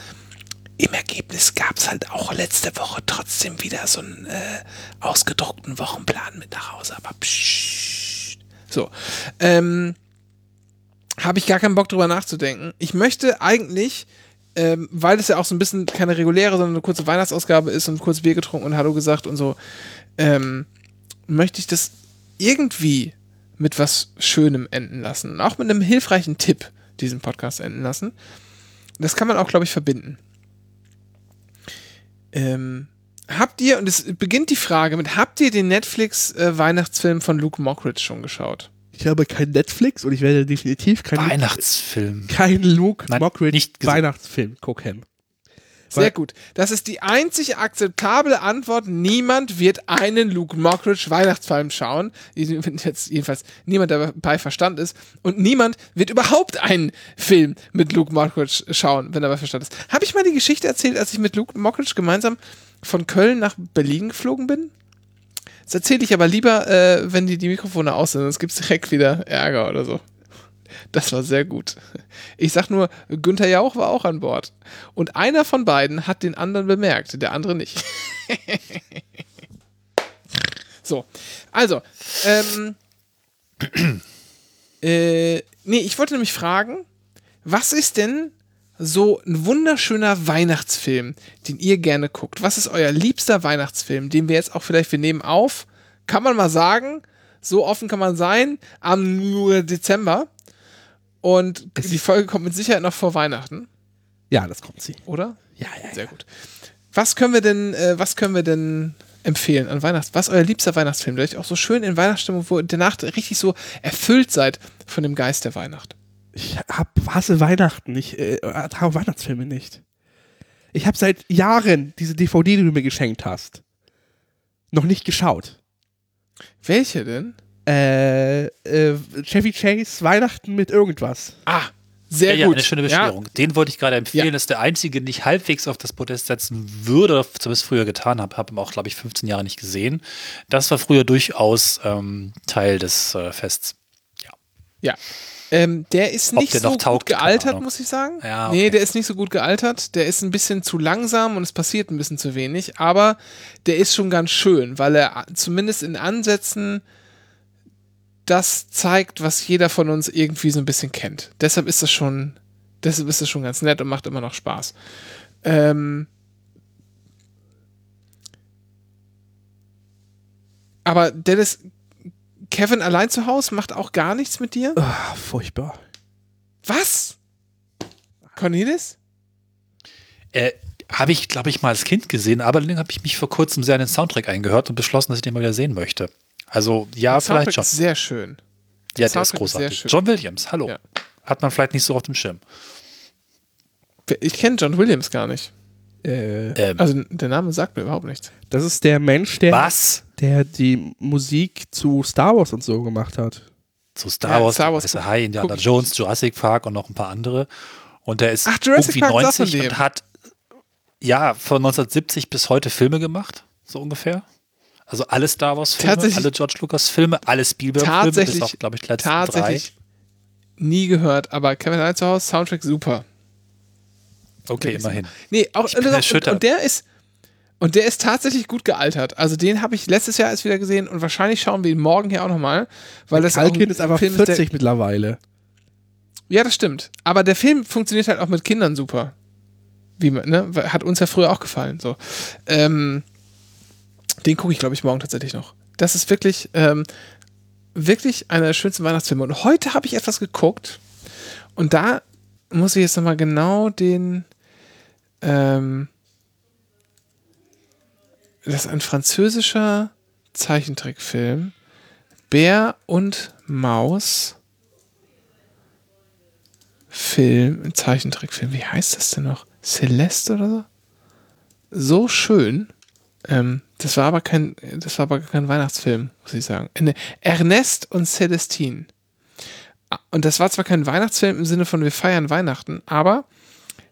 im Ergebnis gab es halt auch letzte Woche trotzdem wieder so einen äh, ausgedruckten Wochenplan mit nach Hause. Aber pssst. So. Ähm, Habe ich gar keinen Bock drüber nachzudenken. Ich möchte eigentlich, ähm, weil es ja auch so ein bisschen keine reguläre, sondern eine kurze Weihnachtsausgabe ist und kurz Bier getrunken und Hallo gesagt und so, ähm, möchte ich das irgendwie mit was Schönem enden lassen. Und auch mit einem hilfreichen Tipp diesen Podcast enden lassen. Das kann man auch, glaube ich, verbinden. Ähm, habt ihr, und es beginnt die Frage mit, habt ihr den Netflix-Weihnachtsfilm von Luke Mockridge schon geschaut? Ich habe kein Netflix und ich werde definitiv kein, Weihnachtsfilm. kein Luke Nein, Mockridge. Weihnachtsfilm gucken. Sehr gut. Das ist die einzig akzeptable Antwort. Niemand wird einen Luke Mockridge Weihnachtsfilm schauen. Jetzt jedenfalls niemand, der bei Verstand ist. Und niemand wird überhaupt einen Film mit Luke Mockridge schauen, wenn er bei Verstand ist. Habe ich mal die Geschichte erzählt, als ich mit Luke Mockridge gemeinsam von Köln nach Berlin geflogen bin? Das erzähle ich aber lieber, äh, wenn die, die Mikrofone aus sind, sonst gibt es direkt wieder Ärger oder so. Das war sehr gut. Ich sag nur, Günther Jauch war auch an Bord. Und einer von beiden hat den anderen bemerkt, der andere nicht. so, also, ähm, äh, nee, ich wollte nämlich fragen, was ist denn so ein wunderschöner Weihnachtsfilm, den ihr gerne guckt? Was ist euer liebster Weihnachtsfilm, den wir jetzt auch vielleicht, wir nehmen auf, kann man mal sagen, so offen kann man sein, am Dezember. Und die Folge kommt mit Sicherheit noch vor Weihnachten, Ja, das kommt sie. oder? Ja, ja, Sehr gut. Was können wir denn, äh, was können wir denn empfehlen an Weihnachts? Was ist euer liebster Weihnachtsfilm, der euch auch so schön in Weihnachtsstimmung, wo ihr danach richtig so erfüllt seid von dem Geist der Weihnacht? Ich hab, hasse Weihnachten. Ich äh, ertrage Weihnachtsfilme nicht. Ich habe seit Jahren diese DVD, die du mir geschenkt hast, noch nicht geschaut. Welche denn? Äh, äh, Chevy Chase Weihnachten mit irgendwas. Ah, sehr ja, ja, gut. eine schöne Ja, Bescherung. Den wollte ich gerade empfehlen. Ja. Das ist der einzige, den ich halbwegs auf das Podest setzen würde, zumindest früher getan habe. Habe ihn auch, glaube ich, 15 Jahre nicht gesehen. Das war früher durchaus ähm, Teil des äh, Fests. Ja. Ähm, der ist Ob nicht der so noch taugt, gut gealtert, muss ich sagen. Ja, Nee, okay. der ist nicht so gut gealtert. Der ist ein bisschen zu langsam und es passiert ein bisschen zu wenig. Aber der ist schon ganz schön, weil er zumindest in Ansätzen das zeigt, was jeder von uns irgendwie so ein bisschen kennt. Deshalb ist das schon, deshalb ist das schon ganz nett und macht immer noch Spaß. Ähm, aber Dennis, Kevin allein zu Hause macht auch gar nichts mit dir? Ah, furchtbar. Was? Cornelis? Äh, habe ich, glaube ich, mal als Kind gesehen, aber dann habe ich mich vor kurzem sehr in den Soundtrack eingehört und beschlossen, dass ich den mal wieder sehen möchte. Also, ja, Der vielleicht Soundtrack schon. ist sehr schön. Ja, der ist Soundtrack ist sehr großartig. John Williams, hallo. Ja. Hat man vielleicht nicht so auf dem Schirm. Ich kenne John Williams gar nicht. Äh, Ähm, Also der Name sagt mir überhaupt nichts. das ist der Mensch, der, was? der die Musik zu Star Wars und so gemacht hat. Zu Star Ja, Wars, Star Wars guck- High, Indiana guck Jones, Jurassic Park und noch ein paar andere. Und der ist Ach, Jurassic irgendwie Park ist auch von 90 dem. und hat ja von 1970 bis heute Filme gemacht, so ungefähr. Also alle Star Wars Filme, Tatsächlich- alle George Lucas Filme, alle Spielberg Filme, bis Tatsächlich, auf glaube ich die letzten tatsächlich nie gehört, aber Kevin allein zu Hause, Soundtrack super. drei. Okay, immerhin. Nee, auch, Ich bin und, und, erschüttert. und der ist und der ist tatsächlich gut gealtert. Also den habe ich letztes Jahr erst wieder gesehen und wahrscheinlich schauen wir ihn morgen hier auch nochmal, weil das auch Kalkin ist einfach Film 40 mittlerweile. Der, ja, das stimmt. Aber der Film funktioniert halt auch mit Kindern super. Wie man, ne? Hat uns ja früher auch gefallen. So. Ähm, den gucke ich, glaube ich, morgen tatsächlich noch. Das ist wirklich, ähm, wirklich einer der schönsten Weihnachtsfilme. Und heute habe ich etwas geguckt und da muss ich jetzt nochmal genau den. Ähm, das ist ein französischer Zeichentrickfilm. Bär und Maus. Film, Zeichentrickfilm. Wie heißt das denn noch? Celeste oder so? So schön. Ähm, das war aber kein, das war aber kein Weihnachtsfilm, muss ich sagen. Ne, Ernest und Celestine. Ah, Und das war zwar kein Weihnachtsfilm im Sinne von wir feiern Weihnachten, aber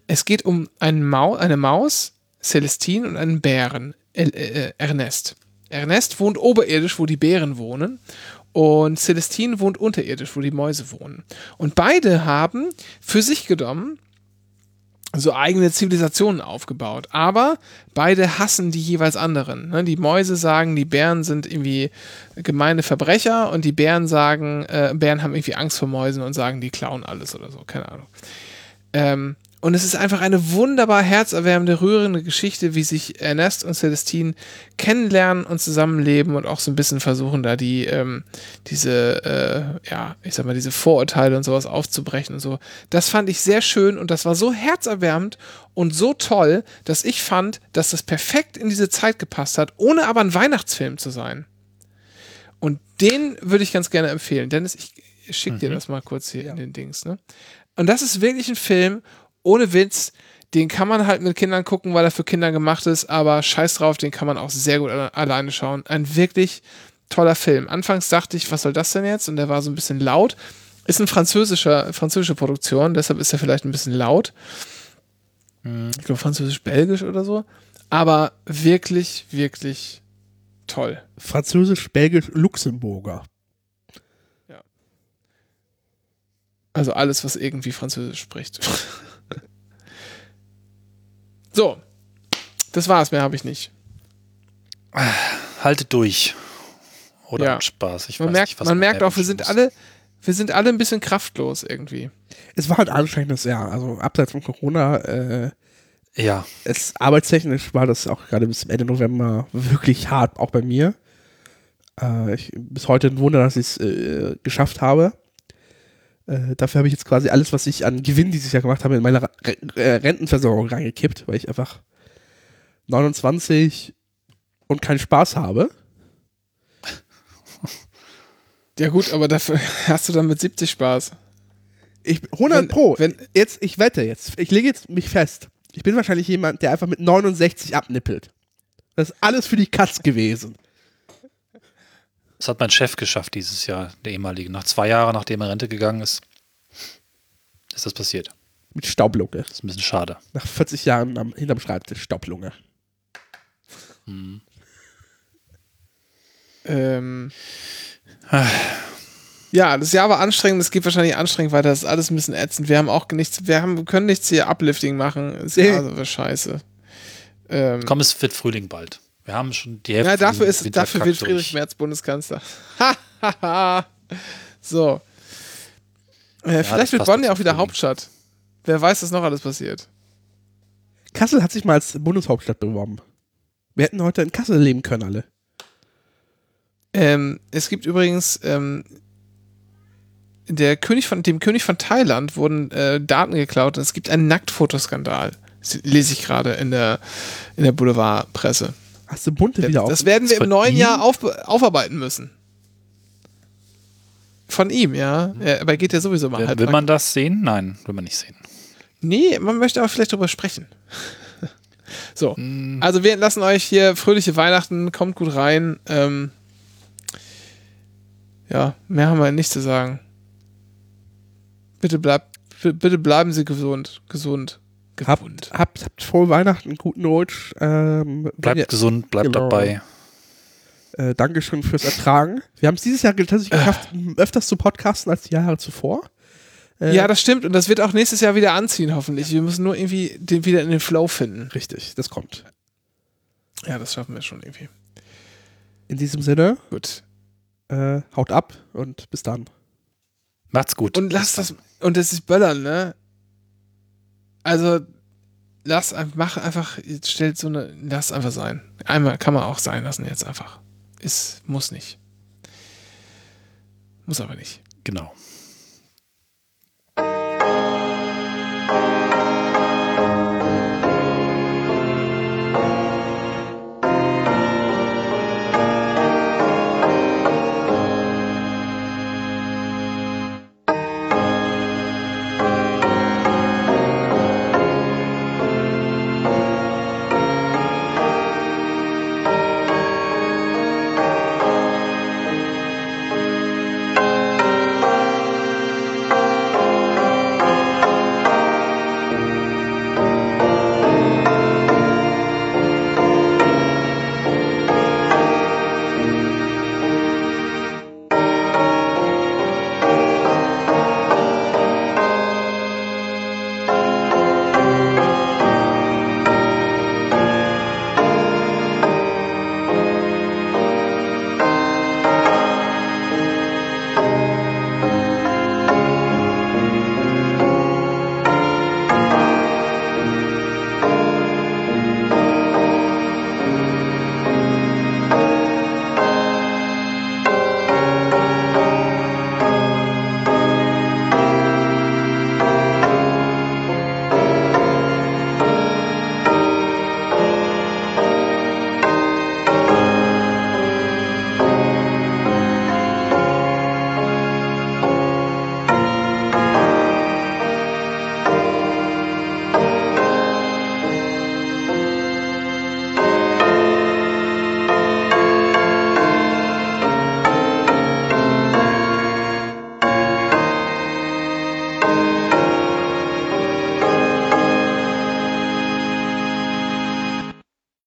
es geht um einen Mau eine Maus, Celestine und einen Bären, äh, äh, Ernest. Ernest wohnt oberirdisch, wo die Bären wohnen. Und Celestine wohnt unterirdisch, wo die Mäuse wohnen. Und beide haben für sich genommen so eigene Zivilisationen aufgebaut. Aber beide hassen die jeweils anderen. Ne? Die Mäuse sagen, die Bären sind irgendwie gemeine Verbrecher und die Bären sagen, äh, Bären haben irgendwie Angst vor Mäusen und sagen, die klauen alles oder so. Keine Ahnung. Ähm, und es ist einfach eine wunderbar herzerwärmende, rührende Geschichte, wie sich Ernest und Celestine kennenlernen und zusammenleben und auch so ein bisschen versuchen, da die, ähm, diese, äh, ja, ich sag mal, diese Vorurteile und sowas aufzubrechen und so. Das fand ich sehr schön und das war so herzerwärmend und so toll, dass ich fand, dass das perfekt in diese Zeit gepasst hat, ohne aber ein Weihnachtsfilm zu sein. Und den würde ich ganz gerne empfehlen. Dennis, ich schick dir mhm. das mal kurz hier ja. in den Dings, ne? Und das ist wirklich ein Film, ohne Witz, den kann man halt mit Kindern gucken, weil er für Kinder gemacht ist, aber scheiß drauf, den kann man auch sehr gut alleine schauen. Ein wirklich toller Film. Anfangs dachte ich, was soll das denn jetzt? Und der war so ein bisschen laut. Ist ein französischer, französische Produktion, deshalb ist er vielleicht ein bisschen laut. Mhm. Ich glaube, französisch-belgisch oder so. Aber wirklich, wirklich toll. Französisch-belgisch-Luxemburger. Ja. Also alles, was irgendwie Französisch spricht. So, das war's, mehr habe ich nicht. Haltet durch. Oder ja. Spaß. Ich man merkt, nicht, man merkt auch, wir sind alle, wir sind alle ein bisschen kraftlos irgendwie. Es war halt ein anstrengendes Jahr. Also abseits von Corona, äh, ja. Es arbeitstechnisch war das auch gerade bis Ende November wirklich hart, auch bei mir. Äh, ich, bis heute ein Wunder, dass ich es äh, geschafft habe. Äh, dafür habe ich jetzt quasi alles, was ich an Gewinn dieses Jahr gemacht habe, in meine Re Re Rentenversorgung reingekippt, weil ich einfach 29 und keinen Spaß habe. Ja gut, aber dafür hast du dann mit 70 Spaß. Ich 100 wenn, pro. Wenn jetzt ich wette jetzt, ich lege jetzt mich fest. Ich bin wahrscheinlich jemand, der einfach mit 69 abnippelt. Das ist alles für die Katz gewesen. Das hat mein Chef geschafft dieses Jahr, der ehemalige. Nach zwei Jahren, nachdem er Rente gegangen ist, ist das passiert. Mit Staublunge. Das ist ein bisschen schade. Nach 40 Jahren am, hinterm Schreibtisch Staublunge. Hm. Ähm. Ja, das Jahr war anstrengend, es geht wahrscheinlich anstrengend weiter, das ist alles ein bisschen ätzend. Wir haben auch nichts, wir haben, können nichts hier Uplifting machen. Das ist also scheiße. Ähm, Komm, es wird Frühling bald. Wir haben schon die Hälfte. Ja, dafür, ist, dafür wird Friedrich Merz Bundeskanzler. so. Äh, ja, vielleicht wird Bonn ja auch wieder Hauptstadt. Wer weiß, was noch alles passiert. Kassel hat sich mal als Bundeshauptstadt beworben. Wir hätten heute in Kassel leben können, alle. Ähm, es gibt übrigens ähm, der König von, dem König von Thailand wurden äh, Daten geklaut und es gibt einen Nacktfotoskandal. Das lese ich gerade in der, in der Boulevardpresse. Hast du bunte wieder auf? Das werden wir im neuen ihm? Jahr auf, aufarbeiten müssen. Von ihm, ja. ja aber geht ja sowieso mal will. Will man das sehen? Nein, will man nicht sehen. Nee, man möchte aber vielleicht drüber sprechen. so, mm. also wir entlassen euch hier fröhliche Weihnachten, kommt gut rein. Ähm, ja, mehr haben wir nicht zu sagen. Bitte bleibt, bitte bleiben Sie gesund, gesund. Habt, habt, habt frohe Weihnachten, guten Rutsch. Ähm, bleibt ihr, gesund, bleibt genau. dabei. Äh, Dankeschön fürs Ertragen. Wir haben es dieses Jahr tatsächlich geschafft, äh. öfters zu podcasten als die Jahre zuvor. Äh, ja, das stimmt. Und das wird auch nächstes Jahr wieder anziehen, hoffentlich. Wir müssen nur irgendwie den, wieder in den Flow finden. Richtig, das kommt. Ja, das schaffen wir schon irgendwie. In diesem Sinne. Gut. Äh, haut ab und bis dann. Macht's gut. Und lasst das. Und das ist Böllern, ne? Also, lass mach einfach, stellt so eine, lass einfach sein. Einmal kann man auch sein lassen jetzt einfach. Ist, muss nicht. Muss aber nicht. Genau.